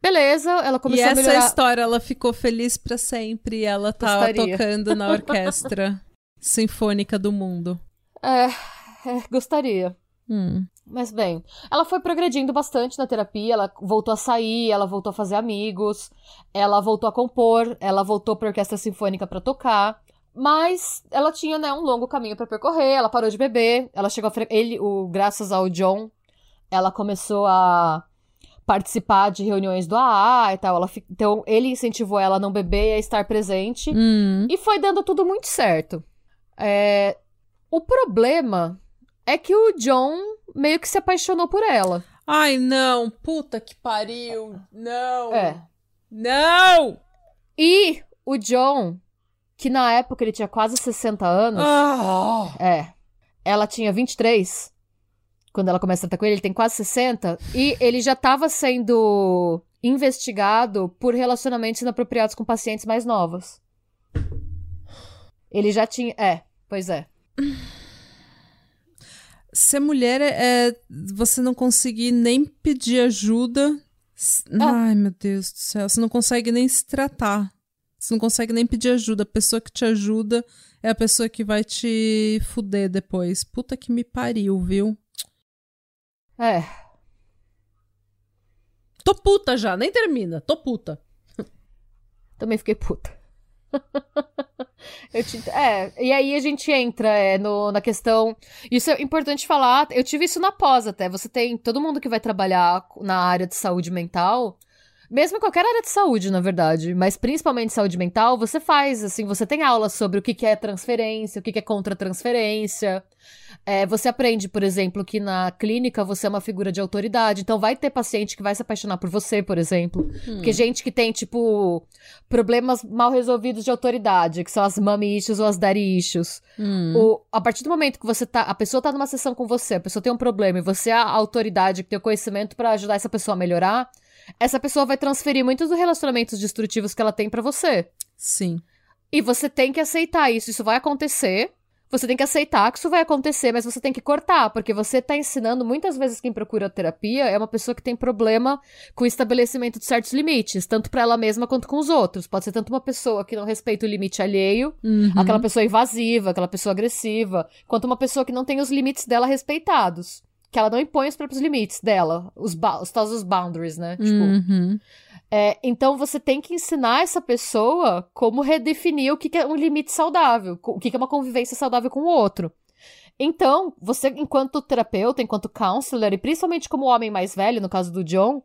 Beleza, ela E começou a essa melhorar. história, ela ficou feliz pra sempre e ela tá Gostaria. tocando na [LAUGHS] orquestra sinfônica do mundo. É, é, gostaria. Hum. Mas bem, ela foi progredindo bastante na terapia, ela voltou a sair, ela voltou a fazer amigos, ela voltou a compor, ela voltou pra orquestra sinfônica pra tocar. Mas ela tinha, né, um longo caminho pra percorrer, ela parou de beber, ela chegou a ele, o graças ao John, ela começou a participar de reuniões do AA e tal, ela então ele incentivou ela a não beber e a estar presente. Hum. E foi dando tudo muito certo. É, O problema é que o John meio que se apaixonou por ela. Ai, não, puta que pariu. Não. É. Não! E o John, que na época ele tinha quase 60 anos. Ah. É. Ela tinha 23. Quando ela começa a tratar com ele, ele tem quase 60. E ele já tava sendo investigado por relacionamentos inapropriados com pacientes mais novos. Ele já tinha. É, pois é. Ser mulher é, é você não conseguir nem pedir ajuda. Ah. Ai, meu Deus do céu. Você não consegue nem se tratar. Você não consegue nem pedir ajuda. A pessoa que te ajuda é a pessoa que vai te fuder depois. Puta que me pariu, viu? É. Tô puta já, nem termina. Tô puta. [LAUGHS] Também fiquei puta. [LAUGHS] Eu te- É, e aí a gente entra é, no, na questão. Isso é importante falar. Eu tive isso na pós até. Você tem todo mundo que vai trabalhar na área de saúde mental. Mesmo em qualquer área de saúde, na verdade, mas principalmente saúde mental, você faz, assim, você tem aulas sobre o que que é transferência, o que que é contra-transferência. É, você aprende, por exemplo, que na clínica você é uma figura de autoridade, então vai ter paciente que vai se apaixonar por você, por exemplo. Porque gente que tem, tipo, problemas mal resolvidos de autoridade, que são as mommy issues ou as daddy issues. Hum. O, a partir do momento que você tá. A pessoa tá numa sessão com você, a pessoa tem um problema e você é a autoridade que tem o conhecimento pra ajudar essa pessoa a melhorar, essa pessoa vai transferir muitos dos relacionamentos destrutivos que ela tem pra você. Sim. E você tem que aceitar isso. Isso vai acontecer. Você tem que aceitar que isso vai acontecer, mas você tem que cortar, porque você tá ensinando muitas vezes quem procura terapia é uma pessoa que tem problema com o estabelecimento de certos limites, tanto pra ela mesma quanto com os outros. Pode ser tanto uma pessoa que não respeita o limite alheio, Uhum. aquela pessoa invasiva, aquela pessoa agressiva, quanto uma pessoa que não tem os limites dela respeitados. Que ela não impõe os próprios limites dela, os, os tais boundaries, né? Tipo, Uhum. é, então você tem que ensinar essa pessoa como redefinir o que, que é um limite saudável, o que, que é uma convivência saudável com o outro. Então, você, enquanto terapeuta, enquanto counselor, e principalmente como homem mais velho, no caso do John,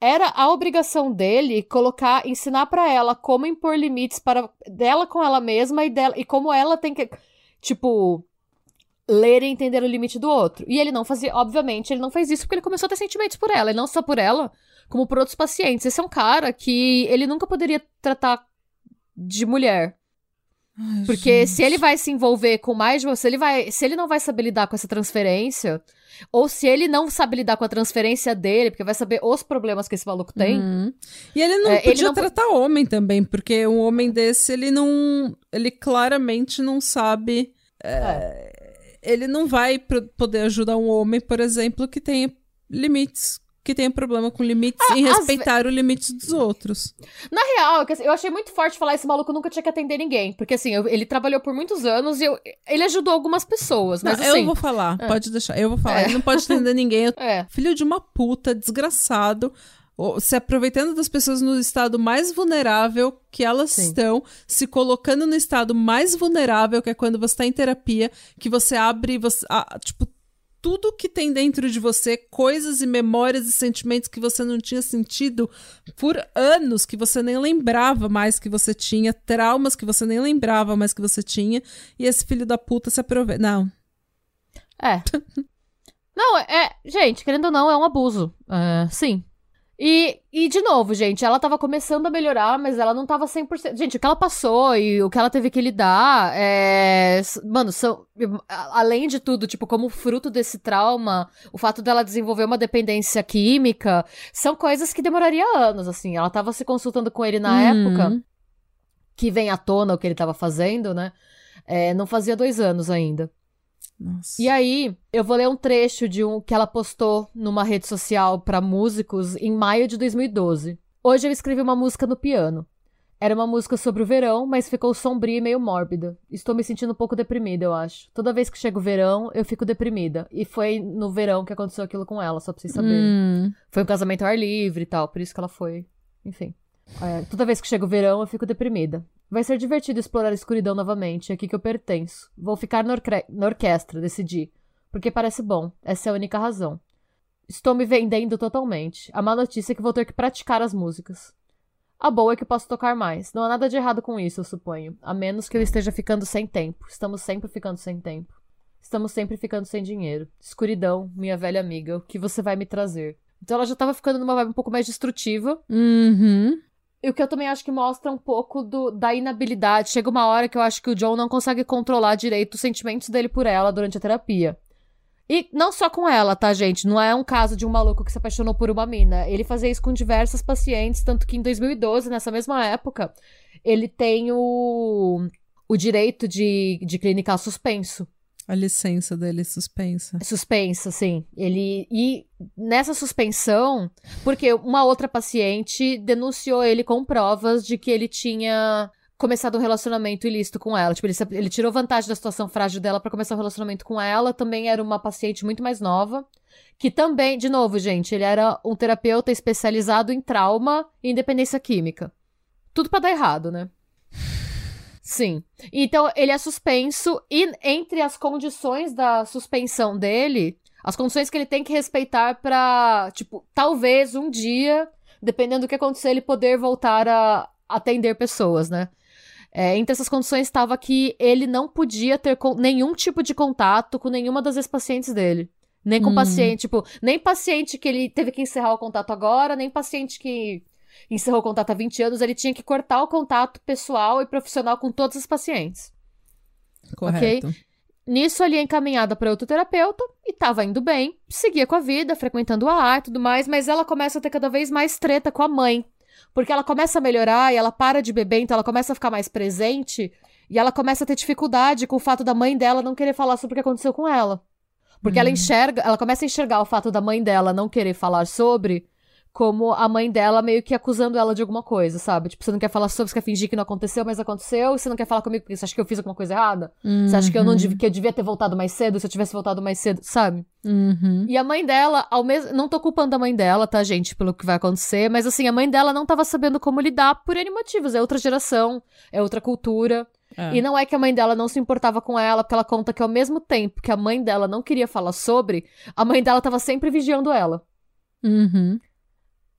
era a obrigação dele colocar, ensinar pra ela como impor limites para dela com ela mesma e dela e como ela tem que, tipo, ler e entender o limite do outro. E ele não fazia, obviamente, ele não fez isso porque ele começou a ter sentimentos por ela, e não só por ela, como por outros pacientes. Esse é um cara que ele nunca poderia tratar de mulher. Ai, Porque gente. se ele vai se envolver com mais de você, ele vai, se ele não vai saber lidar com essa transferência, ou se ele não sabe lidar com a transferência dele, porque vai saber os problemas que esse maluco tem. Uhum. E ele não É, ele podia não- tratar homem também, porque um homem desse, ele não. Ele claramente não sabe. é, Ele não vai poder ajudar um homem, por exemplo, que tenha limites. Que tenha problema com limites em Ah, às respeitar o limite dos outros. Na real, é assim, eu achei muito forte falar esse maluco nunca tinha que atender ninguém. Porque assim, eu- ele trabalhou por muitos anos e eu- ele ajudou algumas pessoas. Mas Não, assim. eu vou falar, é. pode deixar. Eu vou falar. É. Ele não pode atender ninguém. [LAUGHS] É. Filho de uma puta, desgraçado. Se aproveitando das pessoas no estado mais vulnerável que elas Sim. estão, se colocando no estado mais vulnerável, que é quando você está em terapia, que você abre, você, ah, tipo, tudo que tem dentro de você, coisas e memórias e sentimentos que você não tinha sentido por anos, que você nem lembrava mais que você tinha, traumas que você nem lembrava mais que você tinha, e esse filho da puta se aproveita. Não. É. [LAUGHS] Não, é. Gente, querendo ou não, é um abuso. É, sim. E, e, de novo, gente, ela tava começando a melhorar, mas ela não tava 100%. Gente, o que ela passou e o que ela teve que lidar, é... Mano, são... além de tudo, tipo, como fruto desse trauma, o fato dela desenvolver uma dependência química, são coisas que demoraria anos, assim. Ela tava se consultando com ele na Uhum. época, que vem à tona o que ele tava fazendo, né? É, não fazia dois anos ainda. Nossa. E aí, eu vou ler um trecho de um que ela postou numa rede social pra músicos em maio de 2012. Hoje eu escrevi uma música no piano. Era uma música sobre o verão, mas ficou sombria e meio mórbida. Estou me sentindo um pouco deprimida, eu acho. Toda vez que chega o verão, eu fico deprimida. E foi no verão que aconteceu aquilo com ela, só pra vocês saberem. Hum. Foi um casamento ao ar livre e tal, por isso que ela foi. Enfim. É, toda vez que chega o verão, eu fico deprimida. Vai ser divertido explorar a escuridão novamente, é aqui que eu pertenço. Vou ficar na, orcre- na orquestra, decidi. Porque parece bom, essa é a única razão. Estou me vendendo totalmente. A má notícia é que vou ter que praticar as músicas. A boa é que posso tocar mais. Não há nada de errado com isso, eu suponho. A menos que eu esteja ficando sem tempo. Estamos sempre ficando sem tempo. Estamos sempre ficando sem dinheiro. Escuridão, minha velha amiga, o que você vai me trazer? Então ela já tava ficando numa vibe um pouco mais destrutiva. Uhum. E o que eu também acho que mostra um pouco do, da inabilidade. Chega uma hora que eu acho que o John não consegue controlar direito os sentimentos dele por ela durante a terapia. E não só com ela, tá, gente? Não é um caso de um maluco que se apaixonou por uma mina. Ele fazia isso com diversas pacientes, tanto que em 2012, nessa mesma época, ele tem o, o direito de, de clinicar suspenso. A licença dele suspensa. Suspensa, sim. Ele. E nessa suspensão, porque uma outra paciente denunciou ele com provas de que ele tinha começado um relacionamento ilícito com ela. Tipo, ele, ele tirou vantagem da situação frágil dela para começar um relacionamento com ela. Também era uma paciente muito mais nova. Que também, de novo, gente, ele era um terapeuta especializado em trauma e independência química. Tudo para dar errado, né? Sim. Então, ele é suspenso e entre as condições da suspensão dele, as condições que ele tem que respeitar para, tipo, talvez um dia, dependendo do que acontecer, ele poder voltar a atender pessoas, né? É, entre essas condições estava que ele não podia ter nenhum tipo de contato com nenhuma das ex-pacientes dele. Nem com hum. paciente, tipo, nem paciente que ele teve que encerrar o contato agora, nem paciente que encerrou o contato há 20 anos, ele tinha que cortar o contato pessoal e profissional com todos os pacientes. Correto. Ok? Nisso, ali é encaminhada para outro terapeuta e tava indo bem, seguia com a vida, frequentando a arte e tudo mais, mas ela começa a ter cada vez mais treta com a mãe. Porque ela começa a melhorar e ela para de beber, então ela começa a ficar mais presente e ela começa a ter dificuldade com o fato da mãe dela não querer falar sobre o que aconteceu com ela. Porque ela uhum. enxerga, ela começa a enxergar o fato da mãe dela não querer falar sobre como a mãe dela meio que acusando ela de alguma coisa, sabe? Tipo, você não quer falar sobre, você quer fingir que não aconteceu, mas aconteceu, você não quer falar comigo porque você acha que eu fiz alguma coisa errada? Uhum. Você acha que eu não uhum. devia, que eu devia ter voltado mais cedo se eu tivesse voltado mais cedo, sabe? Uhum. E a mãe dela, ao mesmo. Não tô culpando a mãe dela, tá, gente, pelo que vai acontecer, mas assim, a mãe dela não tava sabendo como lidar por N motivos. É outra geração, é outra cultura. É. E não é que a mãe dela não se importava com ela, porque ela conta que ao mesmo tempo que a mãe dela não queria falar sobre, a mãe dela tava sempre vigiando ela. Uhum.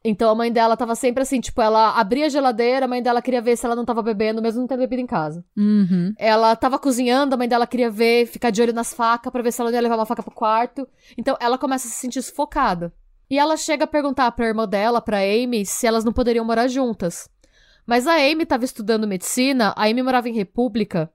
Então a mãe dela tava sempre assim, tipo, ela abria a geladeira, a mãe dela queria ver se ela não tava bebendo, mesmo não tendo bebido em casa. Uhum. Ela tava cozinhando, a mãe dela queria ver, ficar de olho nas facas pra ver se ela ia levar uma faca pro quarto. Então ela começa a se sentir sufocada. E ela chega a perguntar pra irmã dela, pra Amy, se elas não poderiam morar juntas. Mas a Amy tava estudando medicina, a Amy morava em República.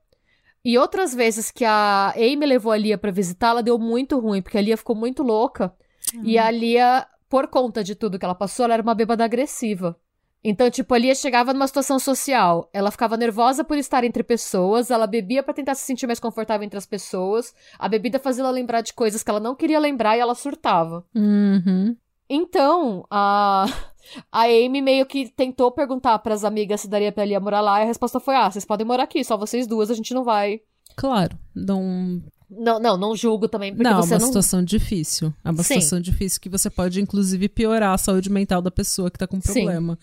E outras vezes que a Amy levou a Lia pra visitá-la, deu muito ruim, porque a Lia ficou muito louca. Uhum. E a Lia por conta de tudo que ela passou, ela era uma bêbada agressiva. Então, tipo, a Lia chegava numa situação social, ela ficava nervosa por estar entre pessoas, ela bebia para tentar se sentir mais confortável entre as pessoas, a bebida fazia ela lembrar de coisas que ela não queria lembrar e ela surtava. Uhum. Então, a, [LAUGHS] a Amy meio que tentou perguntar para as amigas se daria pra Lia morar lá, e a resposta foi: ah, vocês podem morar aqui, só vocês duas, a gente não vai. Claro, não não, não, não julgo também, porque não, você é uma não... situação difícil. É uma Sim. situação difícil que você pode, inclusive, piorar a saúde mental da pessoa que tá com problema.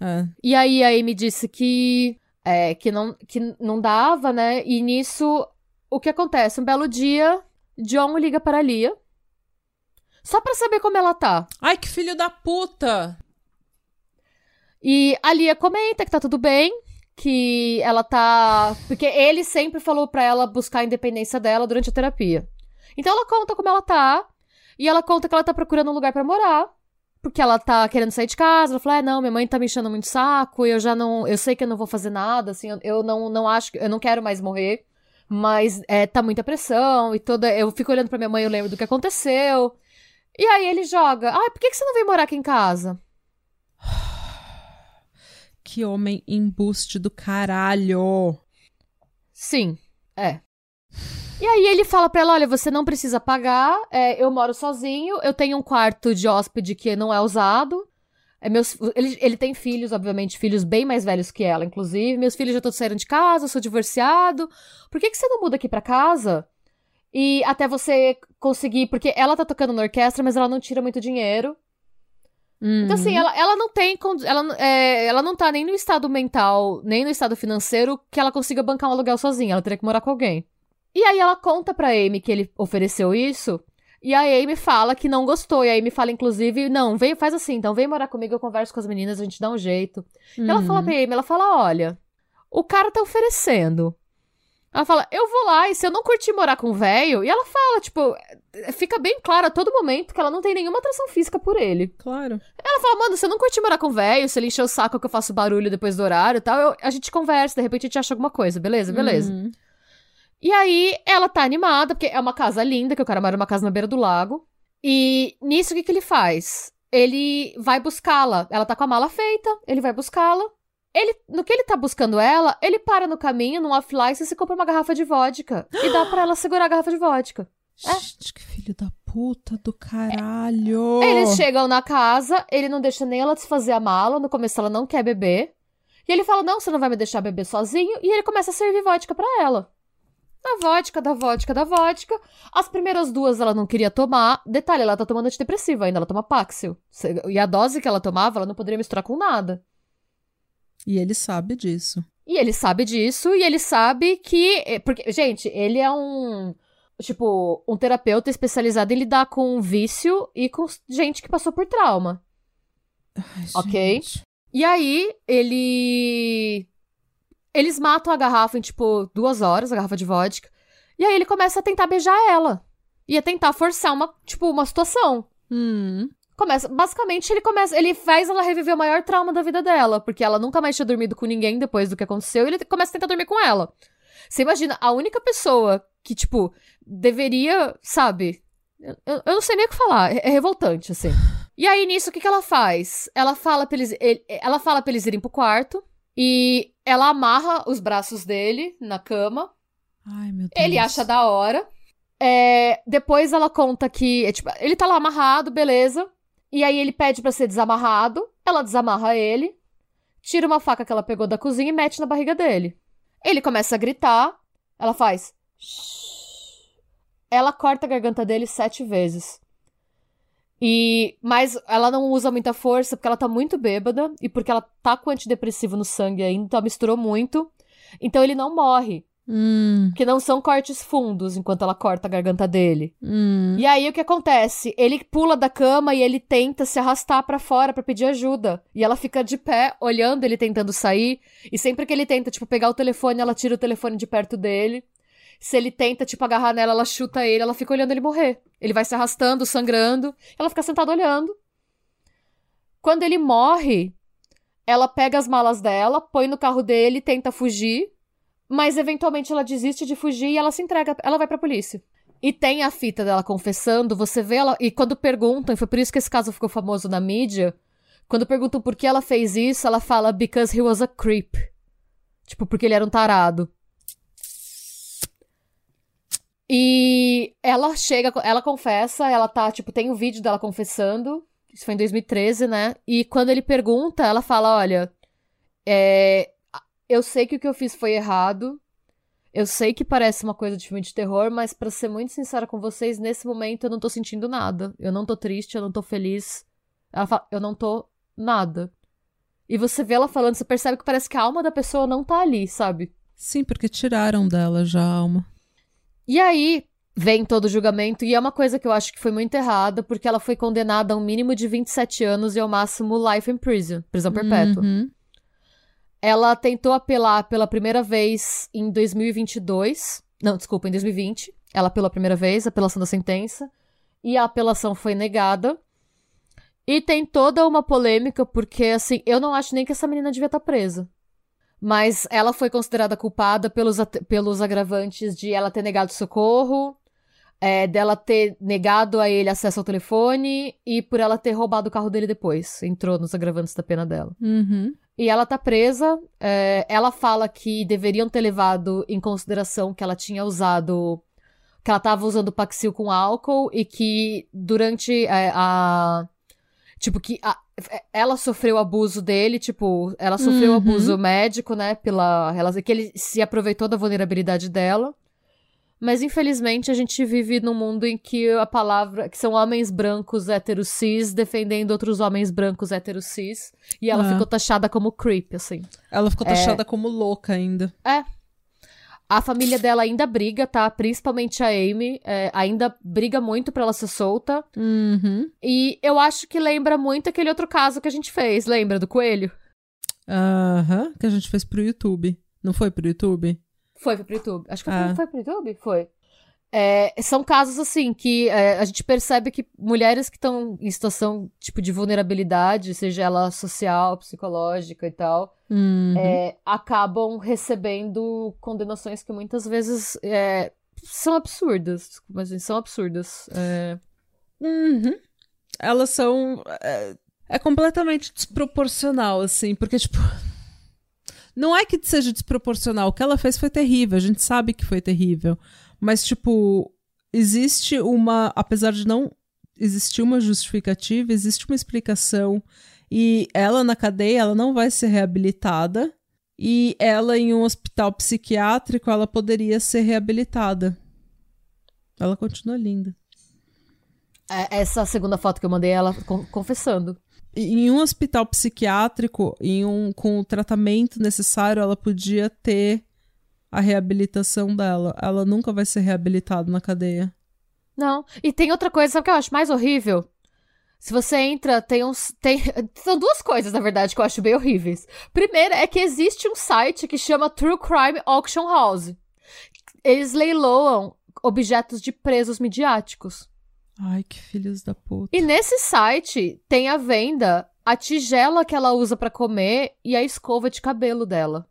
É. E aí a Amy disse que, é, que, não, que não dava, né? E nisso, o que acontece? Um belo dia, John liga para a Lia. Só pra saber como ela tá. Ai, que filho da puta! E a Lia comenta que tá tudo bem que ela tá. Porque ele sempre falou pra ela buscar a independência dela durante a terapia. Então ela conta como ela tá. E ela conta que ela tá procurando um lugar para morar. Porque ela tá querendo sair de casa. Ela fala: é, não, minha mãe tá me enchendo muito saco. Eu já não. Eu sei que eu não vou fazer nada. Assim, eu, não, não acho. Eu não quero mais morrer. Mas é, tá muita pressão e toda. Eu fico olhando pra minha mãe eu lembro do que aconteceu. E aí ele joga: ah, por que, que você não vem morar aqui em casa? Que homem embuste do caralho. Sim, é. E aí ele fala pra ela: olha, você não precisa pagar, é, eu moro sozinho, eu tenho um quarto de hóspede que não é usado. É, meus, ele, ele tem filhos, obviamente, filhos bem mais velhos que ela, inclusive. Meus filhos já todos saíram de casa, eu sou divorciado. Por que, que você não muda aqui pra casa? E até você conseguir. Porque ela tá tocando na orquestra, mas ela não tira muito dinheiro. Uhum. Então, assim, uhum. ela, ela não tem. Ela, é, ela não tá nem no estado mental, nem no estado financeiro que ela consiga bancar um aluguel sozinha. Ela teria que morar com alguém. E aí ela conta pra Amy que ele ofereceu isso. E a Amy fala que não gostou. E a Amy fala, inclusive, não, vem, faz assim, então vem morar comigo, eu converso com as meninas, a gente dá um jeito. Uhum. Ela fala uhum. pra Amy, ela fala, olha, o cara tá oferecendo. Ela fala, eu vou lá, e se eu não curtir morar com o velho, e ela fala, tipo, fica bem claro a todo momento que ela não tem nenhuma atração física por ele. Claro. Ela fala, mano, se eu não curtir morar com o velho, se ele encher o saco que eu faço barulho depois do horário e tal, eu- a gente conversa, de repente a gente acha alguma coisa, beleza? Beleza. Uhum. E aí, ela tá animada, porque é uma casa linda, que o cara mora numa casa na beira do lago. E nisso, o que, que ele faz? Ele vai buscá-la. Ela tá com a mala feita, ele vai buscá-la. Ele, no que ele tá buscando ela, ele para no caminho, num off-license, e compra uma garrafa de vodka. E dá pra ela segurar a garrafa de vodka. É. [GASPS] Gente, que filho da puta do caralho. Eles chegam na casa, ele não deixa nem ela desfazer a mala. No começo ela não quer beber. E ele fala: Não, você não vai me deixar beber sozinho. E ele começa a servir vodka pra ela. Da vodka, da vodka, da vodka. As primeiras duas ela não queria tomar. Detalhe, ela tá tomando antidepressiva ainda, ela toma Paxil. E a dose que ela tomava, ela não poderia misturar com nada. E ele sabe disso. E ele sabe disso, e ele sabe que. é, Porque, gente, ele é um. Tipo, um terapeuta especializado em lidar com vício e com gente que passou por trauma. Ai, Ok. gente. E aí, ele. Eles matam a garrafa em, tipo, duas horas, a garrafa de vodka. E aí ele começa a tentar beijar ela. E a tentar forçar uma, tipo, uma situação. Hum. Começa, basicamente, ele começa. Ele faz ela reviver o maior trauma da vida dela. Porque ela nunca mais tinha dormido com ninguém depois do que aconteceu. E ele começa a tentar dormir com ela. Você imagina, a única pessoa que, tipo, deveria, sabe? Eu, eu- não sei nem o que falar. É, é revoltante, assim. E aí, nisso, o que, que ela faz? Ela fala pra eles. ele- ela fala pra eles irem pro quarto. E ela amarra os braços dele na cama. Ai, meu Deus. Ele acha da hora. É, depois ela conta que. é, tipo, ele tá lá amarrado, beleza. E aí ele pede pra ser desamarrado. Ela desamarra ele. Tira uma faca que ela pegou da cozinha e mete na barriga dele. Ele começa a gritar. Ela faz. Ela corta a garganta dele sete vezes. E. Mas ela não usa muita força porque ela tá muito bêbada. E porque ela tá com antidepressivo no sangue ainda. Então misturou muito. Então ele não morre. Hum, Que não são cortes fundos enquanto ela corta a garganta dele. hum. E aí o que acontece? Ele pula da cama e ele tenta se arrastar pra fora pra pedir ajuda. E ela fica de pé, olhando ele tentando sair. E sempre que ele tenta, tipo, pegar o telefone, ela tira o telefone de perto dele. Se ele tenta, tipo, agarrar nela, ela chuta ele, ela fica olhando ele morrer. Ele vai se arrastando, sangrando. Ela fica sentada olhando. Quando ele morre, ela pega as malas dela, põe no carro dele, tenta fugir. Mas eventualmente ela desiste de fugir e ela se entrega, ela vai pra polícia. E tem a fita dela confessando, você vê ela. E quando perguntam, e foi por isso que esse caso ficou famoso na mídia, quando perguntam por que ela fez isso, ela fala because he was a creep. Tipo, porque ele era um tarado. E ela chega, ela confessa, ela tá, tipo, tem o vídeo dela confessando. Isso foi em 2013, né? E quando ele pergunta, ela fala: Olha, é, eu sei que o que eu fiz foi errado. Eu sei que parece uma coisa de filme de terror, mas pra ser muito sincera com vocês, nesse momento eu não tô sentindo nada. Eu não tô triste, eu não tô feliz. Ela fala, eu não tô nada. E você vê ela falando, você percebe que parece que a alma da pessoa não tá ali, sabe? Sim, porque tiraram dela já a alma. E aí vem todo o julgamento, e é uma coisa que eu acho que foi muito errada, porque ela foi condenada a um mínimo de 27 anos e ao máximo life in prison, prisão perpétua. Uhum. Ela tentou apelar pela primeira vez em 2022. Não, desculpa, em 2020. Ela apelou a primeira vez, a apelação da sentença. E a apelação foi negada. E tem toda uma polêmica, porque, assim, eu não acho nem que essa menina devia estar presa. Mas ela foi considerada culpada pelos, pelos agravantes de ela ter negado socorro, é, dela ter negado a ele acesso ao telefone e por ela ter roubado o carro dele depois. Entrou nos agravantes da pena dela. Uhum. E ela tá presa. é, ela fala que deveriam ter levado em consideração que ela tinha usado. que ela tava usando Paxil com álcool e que durante é, a. Tipo, que a- ela sofreu abuso dele, tipo, ela sofreu Uhum. abuso médico, né? Pela relação. Que ele se aproveitou da vulnerabilidade dela. Mas infelizmente a gente vive num mundo em que a palavra. que são homens brancos héteros cis defendendo outros homens brancos héteros cis. E ela É. ficou taxada como creep, assim. Ela ficou taxada como louca ainda. A família dela ainda briga, tá? Principalmente a Amy. é, ainda briga muito pra ela ser solta. Uhum. E eu acho que lembra muito aquele outro caso que a gente fez. Lembra do coelho? Aham. Que a gente fez pro YouTube. Não foi pro YouTube? Foi, foi pro YouTube. Acho que foi, Ah. foi pro YouTube? Foi. É, são casos assim que é, a gente percebe que mulheres que estão em situação tipo de vulnerabilidade, seja ela social, psicológica e tal, Uhum. é, acabam recebendo condenações que muitas vezes é, são absurdas. Mas assim, são absurdas. É, Uhum. Elas são. É, é completamente desproporcional, assim, porque, tipo. Não é que seja desproporcional. O que ela fez foi terrível. A gente sabe que foi terrível. Mas, tipo, existe uma. Apesar de não existir uma justificativa, existe uma explicação. E ela na cadeia, ela não vai ser reabilitada. E ela em um hospital psiquiátrico, ela poderia ser reabilitada. Ela continua linda. é, essa segunda foto que eu mandei, ela con- confessando. Em um hospital psiquiátrico, em um, com o tratamento necessário, ela podia ter a reabilitação dela. Ela nunca vai ser reabilitada na cadeia. Não. E tem outra coisa, sabe o que eu acho mais horrível? Se você entra, tem uns. Tem, são duas coisas, na verdade, que eu acho bem horríveis. Primeiro é que existe um site que chama True Crime Auction House. Eles leiloam objetos de presos midiáticos. Ai, que filhos da puta. E nesse site tem à venda a tigela que ela usa pra comer e a escova de cabelo dela.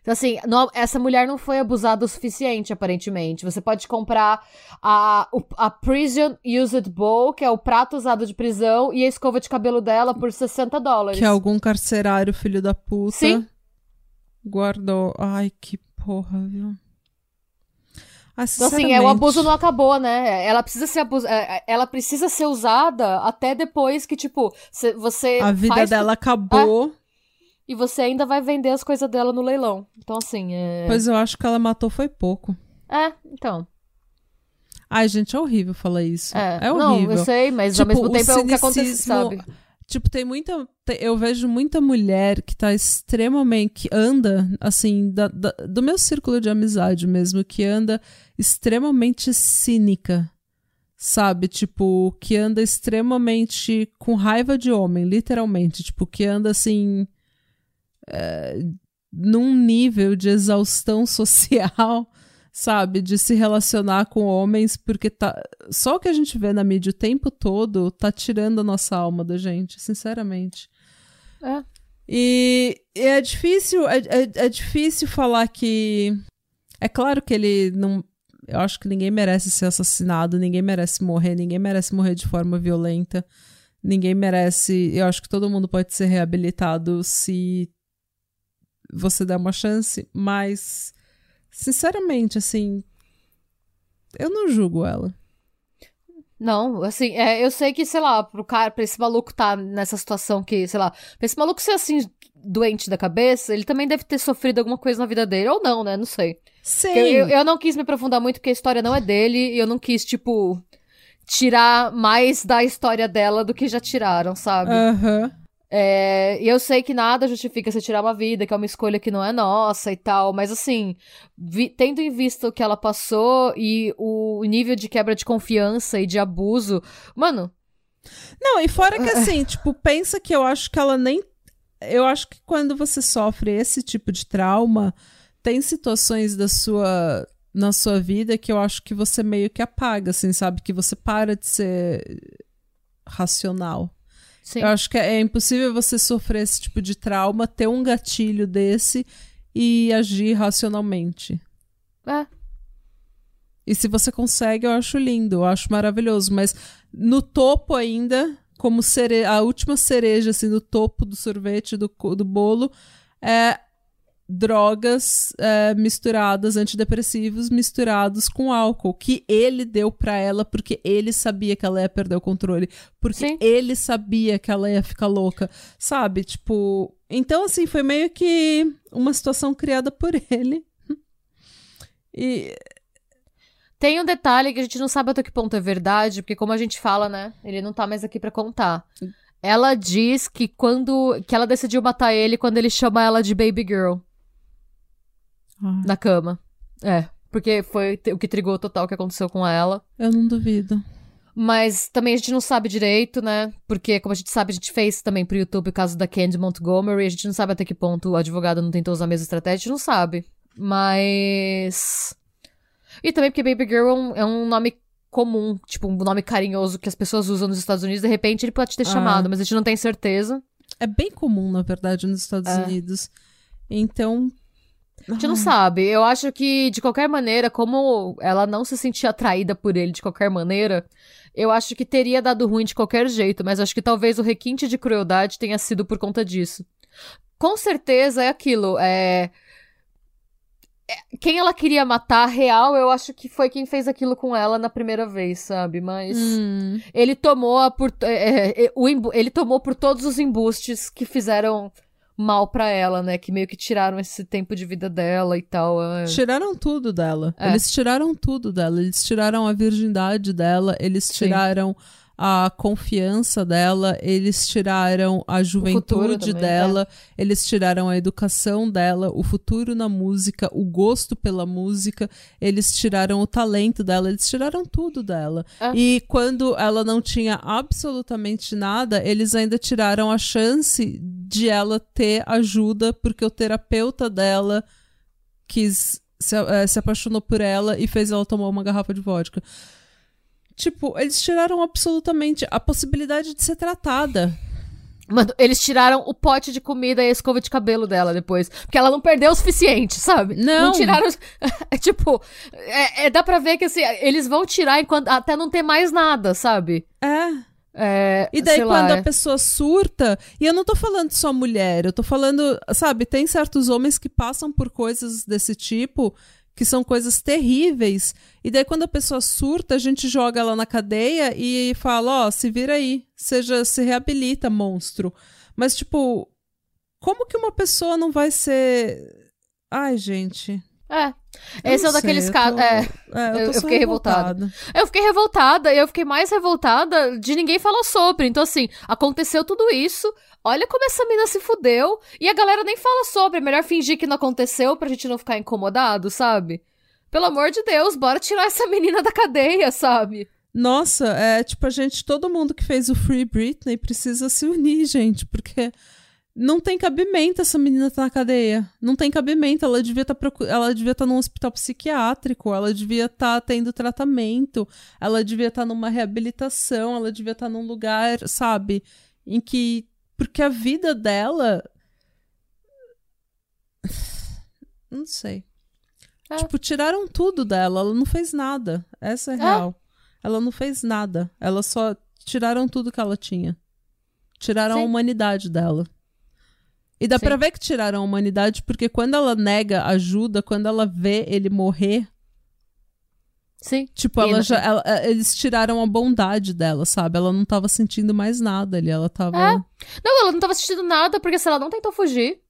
Então, assim, não- essa mulher não foi abusada o suficiente, aparentemente. Você pode comprar a, a Prison Used Bowl, que é o prato usado de prisão, e a escova de cabelo dela por 60 dólares. Que algum carcerário, filho da puta, Sim. guardou. Ai, que porra, viu? Ah, Então, assim, é, o abuso não acabou, né? Ela precisa ser abus... é, é, ela precisa ser usada até depois que, tipo, cê- você A vida dela acabou. e você ainda vai vender as coisas dela no leilão. Então, assim, é... Pois eu acho que ela matou foi pouco. É, então. Ai, gente, é horrível falar isso. É, É, Não, horrível. eu sei, mas ao Tipo, mesmo o tempo é o que acontece, sabe? Tipo, tem muita. Eu vejo muita mulher que tá extremamente. que anda, assim, da- da- do meu círculo de amizade mesmo, que anda extremamente cínica. Sabe? Tipo, que anda extremamente com raiva de homem, literalmente. Tipo, que anda assim. é, num nível de exaustão [LAUGHS] social, sabe? De se relacionar com homens, porque tá. Só o que a gente vê na mídia o tempo todo tá tirando a nossa alma da gente, sinceramente. É. E, e é difícil, é, é, é difícil falar que. É claro que ele não. Eu acho que ninguém merece ser assassinado, ninguém merece morrer, ninguém merece morrer de forma violenta, ninguém merece. Eu acho que todo mundo pode ser reabilitado se você der uma chance, mas. Sinceramente, assim. Eu não julgo ela. Não, assim, é, eu sei que, sei lá, pro cara, pra esse maluco tá nessa situação que, sei lá, pra esse maluco ser assim, doente da cabeça, ele também deve ter sofrido alguma coisa na vida dele, ou não, né? Não sei. Sim. Eu, eu, eu não quis me aprofundar muito porque a história não é dele e eu não quis, tipo, tirar mais da história dela do que já tiraram, sabe? Aham. É, e eu sei que nada justifica você tirar uma vida, que é uma escolha que não é nossa e tal, mas assim, vi- tendo em vista o que ela passou e o nível de quebra de confiança e de abuso, mano, Não, e fora que assim, tipo, pensa que eu acho que ela nem. Eu acho que quando você sofre esse tipo de trauma, tem situações da sua. na sua vida que eu acho que você meio que apaga, assim, sabe? Que você para de ser racional. Sim. Eu acho que é impossível você sofrer esse tipo de trauma, ter um gatilho desse e agir racionalmente. É. E se você consegue, eu acho lindo, eu acho maravilhoso. Mas no topo ainda, como cere a última cereja, assim, no topo do sorvete, do, do bolo, é drogas é, misturadas, antidepressivos misturados com álcool, que ele deu pra ela porque ele sabia que ela ia perder o controle, porque Sim. ele sabia que ela ia ficar louca, sabe? Tipo, então assim, foi meio que uma situação criada por ele. E Tem um detalhe que a gente não sabe até que ponto é verdade, porque como a gente fala, né? Ele não tá mais aqui pra contar. Ela diz que quando que ela decidiu matar ele quando ele chama ela de baby girl Ai, na cama. É, porque foi o que trigou total o que aconteceu com ela. eu não duvido. Mas também a gente não sabe direito, né? Porque, como a gente sabe, a gente fez também pro YouTube o caso da Candy Montgomery. A gente não sabe até que ponto o advogado não tentou usar a mesma estratégia. A gente não sabe. Mas. E também porque Baby Girl é um, é um nome comum, tipo, um nome carinhoso que as pessoas usam nos Estados Unidos. De repente ele pode ter Ah. chamado, mas a gente não tem certeza. É bem comum, na verdade, nos Estados É. Unidos. Então. A gente não sabe. Eu acho que, de qualquer maneira, como ela não se sentia atraída por ele de qualquer maneira, eu acho que teria dado ruim de qualquer jeito, mas acho que talvez o requinte de crueldade tenha sido por conta disso. Com certeza é aquilo. É. é- Quem ela queria matar, real, eu acho que foi quem fez aquilo com ela na primeira vez, sabe? Mas. Hum, Ele tomou a por, é, é, ele tomou por todos os embustes que fizeram mal pra ela, né? Que meio que tiraram esse tempo de vida dela e tal. é. Tiraram tudo dela. É. Eles tiraram tudo dela. Eles tiraram a virgindade dela, eles Sim. A confiança dela, eles tiraram a juventude também, dela, eles tiraram a educação dela, o futuro na música, o gosto pela música, eles tiraram o talento dela, eles tiraram tudo dela. É. E quando ela não tinha absolutamente nada, eles ainda tiraram a chance de ela ter ajuda, porque o terapeuta dela quis se, eh, se apaixonou por ela e fez ela tomar uma garrafa de vodka. Tipo, eles tiraram absolutamente a possibilidade de ser tratada. Mano, eles tiraram o pote de comida e a escova de cabelo dela depois. Porque ela não perdeu o suficiente, sabe? Não. tiraram. [LAUGHS] É tipo, é, é- dá pra ver que assim, eles vão tirar enquanto até não ter mais nada, sabe? É. É, E daí, quando lá, a pessoa surta, e eu não tô falando só mulher, eu tô falando, sabe, tem certos homens que passam por coisas desse tipo, que são coisas terríveis, e daí quando a pessoa surta, a gente joga ela na cadeia e fala, ó, se vira aí, seja, se reabilita, monstro. Mas, tipo, como que uma pessoa não vai ser... Ai, gente... É. eu Esse é um daqueles casos. tô- É. É, eu, eu- fiquei revoltada. Eu fiquei revoltada, e eu fiquei mais revoltada de ninguém falar sobre. Então, assim, aconteceu tudo isso. Olha como essa mina se fudeu. E a galera nem fala sobre. É melhor fingir que não aconteceu pra gente não ficar incomodado, sabe? Pelo amor de Deus, bora tirar essa menina da cadeia, sabe? Nossa, é tipo a gente, todo mundo que fez o Free Britney precisa se unir, gente, porque não tem cabimento essa menina tá na cadeia. Não tem cabimento, ela devia estar ela devia estar num hospital psiquiátrico, ela devia estar tendo tratamento, ela devia estar numa reabilitação, ela devia estar num lugar, sabe, em que porque a vida dela [SIGHS] não sei. É. Tipo, tiraram tudo dela, ela não fez nada. Essa é, É. real. Ela não fez nada. Ela só tiraram tudo que ela tinha. Tiraram a Sim. humanidade dela. E dá Sim. pra ver que tiraram a humanidade porque quando ela nega ajuda, quando ela vê ele morrer, Sim. tipo, ela não já, ela- eh, eles tiraram a bondade dela, sabe? Ela não tava sentindo mais nada ali, ela tava É. Não, ela não tava assistindo nada, porque se ela não tentou fugir.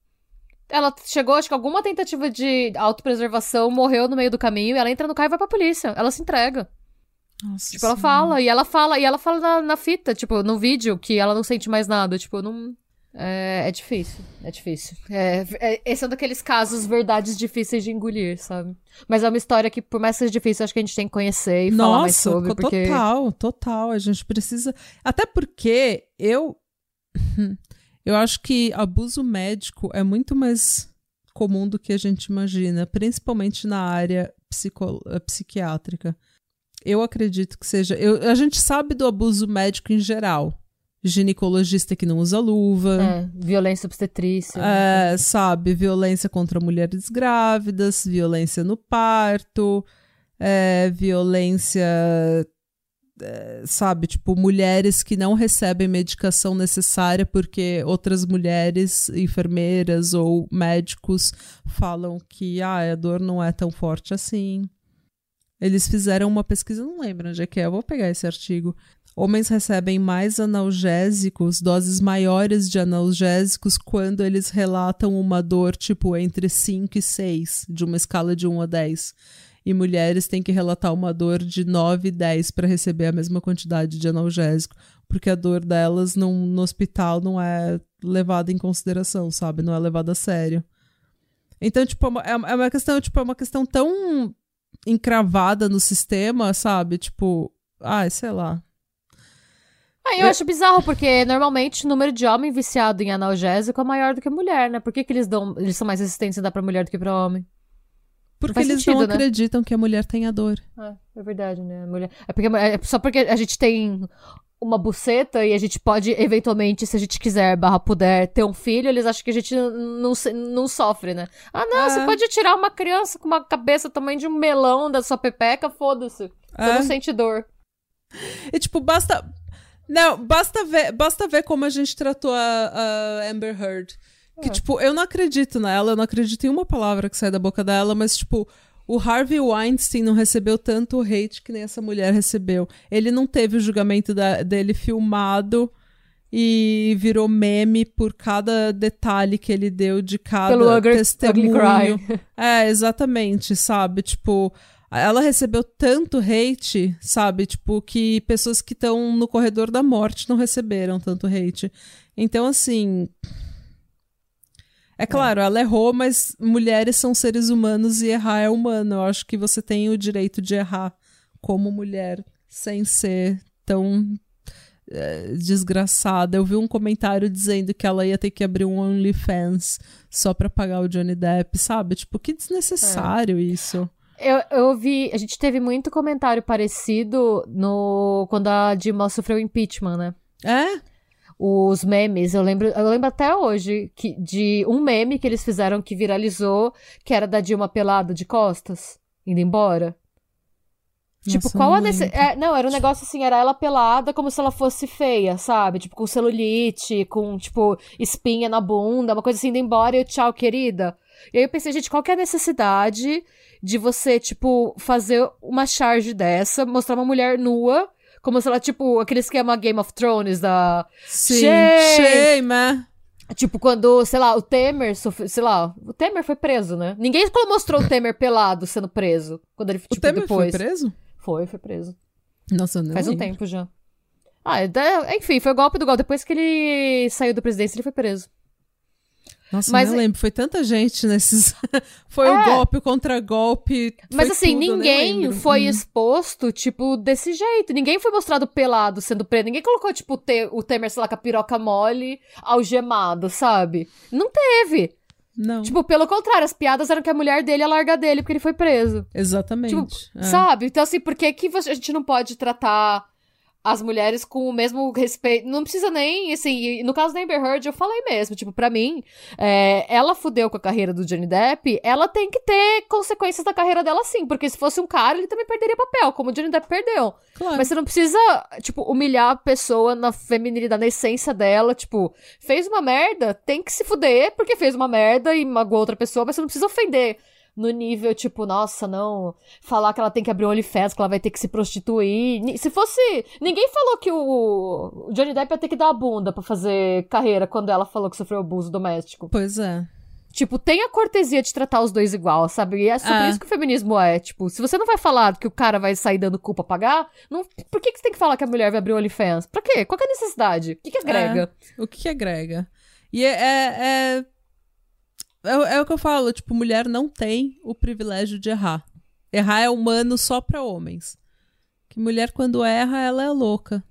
Ela chegou, acho que alguma tentativa de autopreservação, morreu no meio do caminho, e ela entra no carro e vai pra polícia. Ela se entrega. Nossa Tipo, ela Senhora. fala, e ela fala, e ela fala na, na fita, tipo, no vídeo, que ela não sente mais nada. Tipo, não. É, é difícil. É difícil. É, é- esse é um daqueles casos, verdades difíceis de engolir, sabe? Mas é uma história que, por mais que seja difícil, acho que a gente tem que conhecer e falar mais Nossa, sobre. Porque... total, total. A gente precisa. Até porque eu. [LAUGHS] Eu acho que abuso médico é muito mais comum do que a gente imagina, principalmente na área psico... eh, psiquiátrica. Eu acredito que seja. Eu... A gente sabe do abuso médico em geral. Ginecologista que não usa luva. É, violência obstetrícia. né? É, sabe, violência contra mulheres grávidas, violência no parto, é, violência, é, sabe, tipo, mulheres que não recebem medicação necessária porque outras mulheres, enfermeiras ou médicos falam que ah, a dor não é tão forte assim. Eles fizeram uma pesquisa, não lembro onde é que é, eu vou pegar esse artigo. Homens recebem mais analgésicos, doses maiores de analgésicos, quando eles relatam uma dor, tipo, entre 5 e 6, de uma escala de 1 a 10. E mulheres têm que relatar uma dor de 9 e 10 para receber a mesma quantidade de analgésico, porque a dor delas no hospital não é levada em consideração, sabe? Não é levada a sério. Então, tipo, é uma, é uma questão, tipo, é uma questão tão encravada no sistema, sabe? Tipo, ai, sei lá. Ah, eu acho bizarro, porque normalmente o número de homem viciado em analgésico é maior do que mulher, né? Por que, que eles dão. Eles são mais resistentes a dar pra mulher do que pra homem? Porque Faz eles sentido, não né? acreditam que a mulher tenha dor. É, é verdade, né? A mulher... É, porque, é só porque a gente tem uma buceta e a gente pode, eventualmente, se a gente quiser, barra puder, ter um filho, eles acham que a gente não, não sofre, né? Ah, não, É. você pode tirar uma criança com uma cabeça tamanho de um melão da sua pepeca, foda-se. Você É. não sente dor. E tipo, basta. Não, basta ver, basta ver como a gente tratou a, a Amber Heard. Que, É. tipo, eu não acredito nela, eu não acredito em uma palavra que sai da boca dela, mas, tipo, o Harvey Weinstein não recebeu tanto hate que nem essa mulher recebeu. Ele não teve o julgamento da- dele filmado e virou meme por cada detalhe que ele deu de cada Pelo ugly, ugly testemunho. cry. É, exatamente, sabe? Tipo, ela recebeu tanto hate, sabe? Tipo, que pessoas que estão no corredor da morte não receberam tanto hate. Então, assim. É claro, ela errou, mas mulheres são seres humanos e errar é humano. Eu acho que você tem o direito de errar como mulher sem ser tão eh, desgraçada. Eu vi um comentário dizendo que ela ia ter que abrir um OnlyFans só pra pagar o Johnny Depp, sabe? Tipo, que desnecessário isso. Eu, eu ouvi, a gente teve muito comentário parecido no quando a Dilma sofreu impeachment, né? É? Os memes, eu lembro, eu lembro até hoje que, de um meme que eles fizeram que viralizou, que era da Dilma pelada de costas, indo embora. Tipo, Nossa, qual a necessidade. lembro. não, era um negócio assim, era ela pelada como se ela fosse feia, sabe? Tipo, com celulite, com, tipo, espinha na bunda, uma coisa assim, indo embora e eu, tchau, querida. E aí eu pensei, gente, qual que é a necessidade de você, tipo, fazer uma charge dessa, mostrar uma mulher nua, como se ela, tipo, aquele esquema Game of Thrones da. Sim. Shame! Shame, é. Tipo, quando, sei lá, o Temer, sei lá, o Temer foi preso, né? Ninguém mostrou o Temer pelado sendo preso. Quando ele, O tipo, Temer depois. foi preso? Foi, foi preso. Nossa, eu não Faz um tempo já. Ah, é da- enfim, foi o golpe do golpe. Depois que ele saiu da presidência, ele foi preso. Nossa, Mas- eu lembro. Foi tanta gente nesses... [LAUGHS] foi É. o golpe contra golpe. Mas assim, tudo, ninguém foi Hum. exposto, tipo, desse jeito. Ninguém foi mostrado pelado sendo preso. Ninguém colocou, tipo, o o Temer, sei lá, com a piroca mole, algemado, sabe? Não teve. Não, Tipo, pelo contrário, as piadas eram que a mulher dele ia largar dele porque ele foi preso. exatamente. Tipo, é. Sabe? Então, assim, por que, que a gente não pode tratar as mulheres com o mesmo respeito? Não precisa nem, assim, no caso da Amber Heard, eu falei mesmo, tipo, pra mim, é, ela fudeu com a carreira do Johnny Depp, ela tem que ter consequências da carreira dela sim, porque se fosse um cara, ele também perderia papel, como o Johnny Depp perdeu. Claro. Mas você não precisa, tipo, humilhar a pessoa na feminilidade, na essência dela, tipo, fez uma merda, tem que se fuder, porque fez uma merda e magoou outra pessoa, mas você não precisa ofender no nível, tipo, nossa, não, falar que ela tem que abrir um OnlyFans, que ela vai ter que se prostituir. Se fosse. Ninguém falou que o, o Johnny Depp ia ter que dar a bunda pra fazer carreira quando ela falou que sofreu abuso doméstico. Pois é. Tipo, tem a cortesia de tratar os dois igual, sabe? E é sobre Ah. isso que o feminismo é. Tipo, se você não vai falar que o cara vai sair dando culpa a pagar, não, por que, que você tem que falar que a mulher vai abrir o OnlyFans? Pra quê? Qual que é a necessidade? O que, que agrega? O que que agrega? E é, é, é, é, o que eu falo, tipo, mulher não tem o privilégio de errar. Errar é humano só pra homens. Que mulher, quando erra, ela é louca.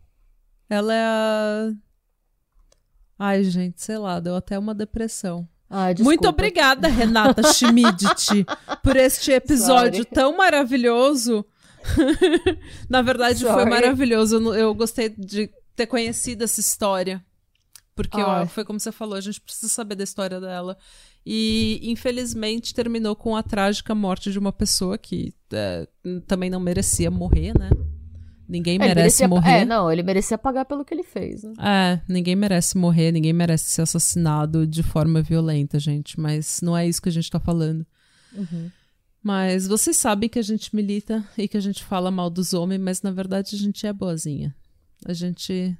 Ela é a... Ai, gente, sei lá, deu até uma depressão. Ai. Muito obrigada, Renata Schmidt, por este [LAUGHS] episódio Sorry. tão maravilhoso. [LAUGHS] Na verdade, foi Sorry. maravilhoso. Eu, não- eu gostei de ter conhecido essa história. Porque ó, foi como você falou, a gente precisa saber da história dela. E, infelizmente, terminou com a trágica morte de uma pessoa que é, também não merecia morrer, né? Ninguém É, ele merece merecia- morrer. É, não, ele merecia pagar pelo que ele fez, né? É, ninguém merece morrer, ninguém merece ser assassinado de forma violenta, gente. Mas não é isso que a gente tá falando. Uhum. Mas vocês sabem que a gente milita e que a gente fala mal dos homens, mas na verdade a gente é boazinha. A gente.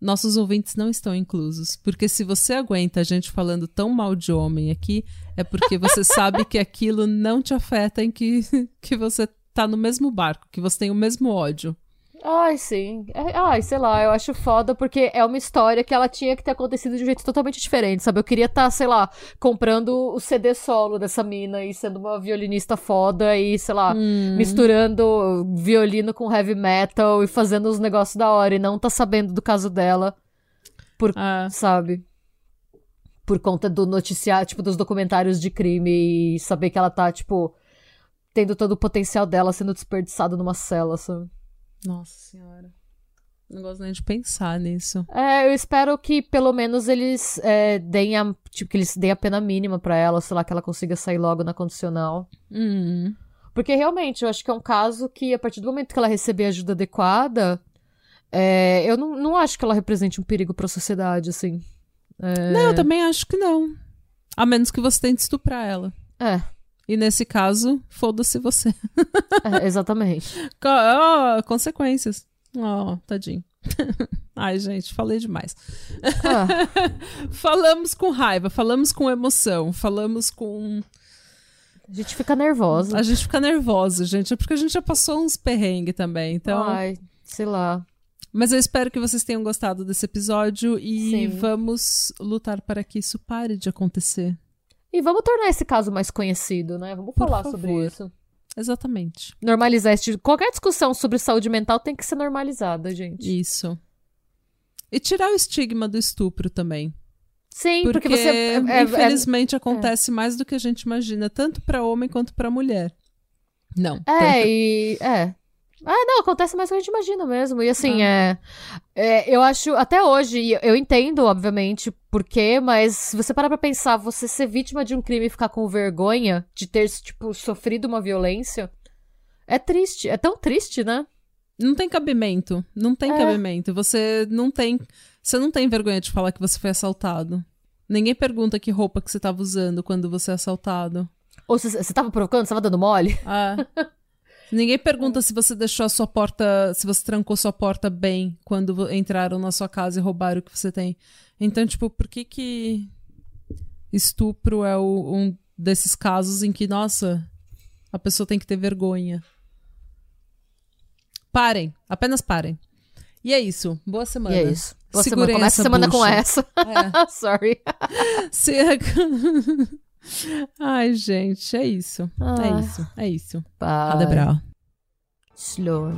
Nossos ouvintes não estão inclusos. Porque se você aguenta a gente falando tão mal de homem aqui, é porque você [LAUGHS] sabe que aquilo não te afeta em que, [LAUGHS] que você tá no mesmo barco, que você tem o mesmo ódio. Ai, sim. É- ai, sei lá, eu acho foda porque é uma história que ela tinha que ter acontecido de um jeito totalmente diferente, sabe? Eu queria estar, sei lá, comprando o CD solo dessa mina e sendo uma violinista foda e, sei lá, Hum. misturando violino com heavy metal e fazendo uns negócios da hora e não tá sabendo do caso dela, Ah, sabe? por conta do noticiário, tipo, dos documentários de crime e saber que ela tá, tipo, tendo todo o potencial dela sendo desperdiçado numa cela, sabe? Nossa senhora. Não gosto nem de pensar nisso. É, eu espero que pelo menos eles é, deem a. Tipo, que eles deem a pena mínima pra ela, sei lá, que ela consiga sair logo na condicional. Hum. Porque realmente, eu acho que é um caso que, a partir do momento que ela receber ajuda adequada, é, eu não, não acho que ela represente um perigo pra sociedade, assim. É, Não, eu também acho que não. A menos que você tente estuprar ela. É, E nesse caso, foda-se você. é, exatamente. [LAUGHS] Co- ó, consequências. Ó, tadinho. [LAUGHS] Ai, gente, falei demais. Ah, [LAUGHS] Falamos com raiva, falamos com emoção, falamos com. a gente fica nervosa. A gente fica nervosa, gente. É porque a gente já passou uns perrengues também. Então. Ai, sei lá. Mas eu espero que vocês tenham gostado desse episódio e Sim. vamos lutar para que isso pare de acontecer. E vamos tornar esse caso mais conhecido, né? Vamos Por falar favor. sobre isso. Exatamente. Normalizar esse tipo- Qualquer discussão sobre saúde mental tem que ser normalizada, gente. Isso. E tirar o estigma do estupro também. Sim, porque, Porque, você. é- é- infelizmente, acontece mais do que a gente imagina, tanto para homem quanto para mulher. Não. É, e. É. Ah, não, acontece mais do que a gente imagina mesmo. E assim, é, é, Eu acho, até hoje, eu entendo, obviamente, por quê, mas se você parar pra pensar, você ser vítima de um crime e ficar com vergonha de ter, tipo, sofrido uma violência, é triste. É tão triste, né? Não tem cabimento. Não tem É. cabimento. Você não tem. Você não tem vergonha de falar que você foi assaltado. Ninguém pergunta que roupa que você tava usando quando você é assaltado. Ou você, você tava provocando, você tava dando mole? Ah. [LAUGHS] Ninguém pergunta se você deixou a sua porta, se você trancou sua porta bem quando entraram na sua casa e roubaram o que você tem. Então, tipo, por que que estupro é o- um desses casos em que, nossa, a pessoa tem que ter vergonha? Parem, apenas parem. E é isso. Boa semana. E é isso. Boa semana. Segurem Começa a semana com essa. É. [LAUGHS] Sorry. Se- [LAUGHS] Ai, gente, é isso. Ah. É isso. É isso. Bye. Bra. Slow.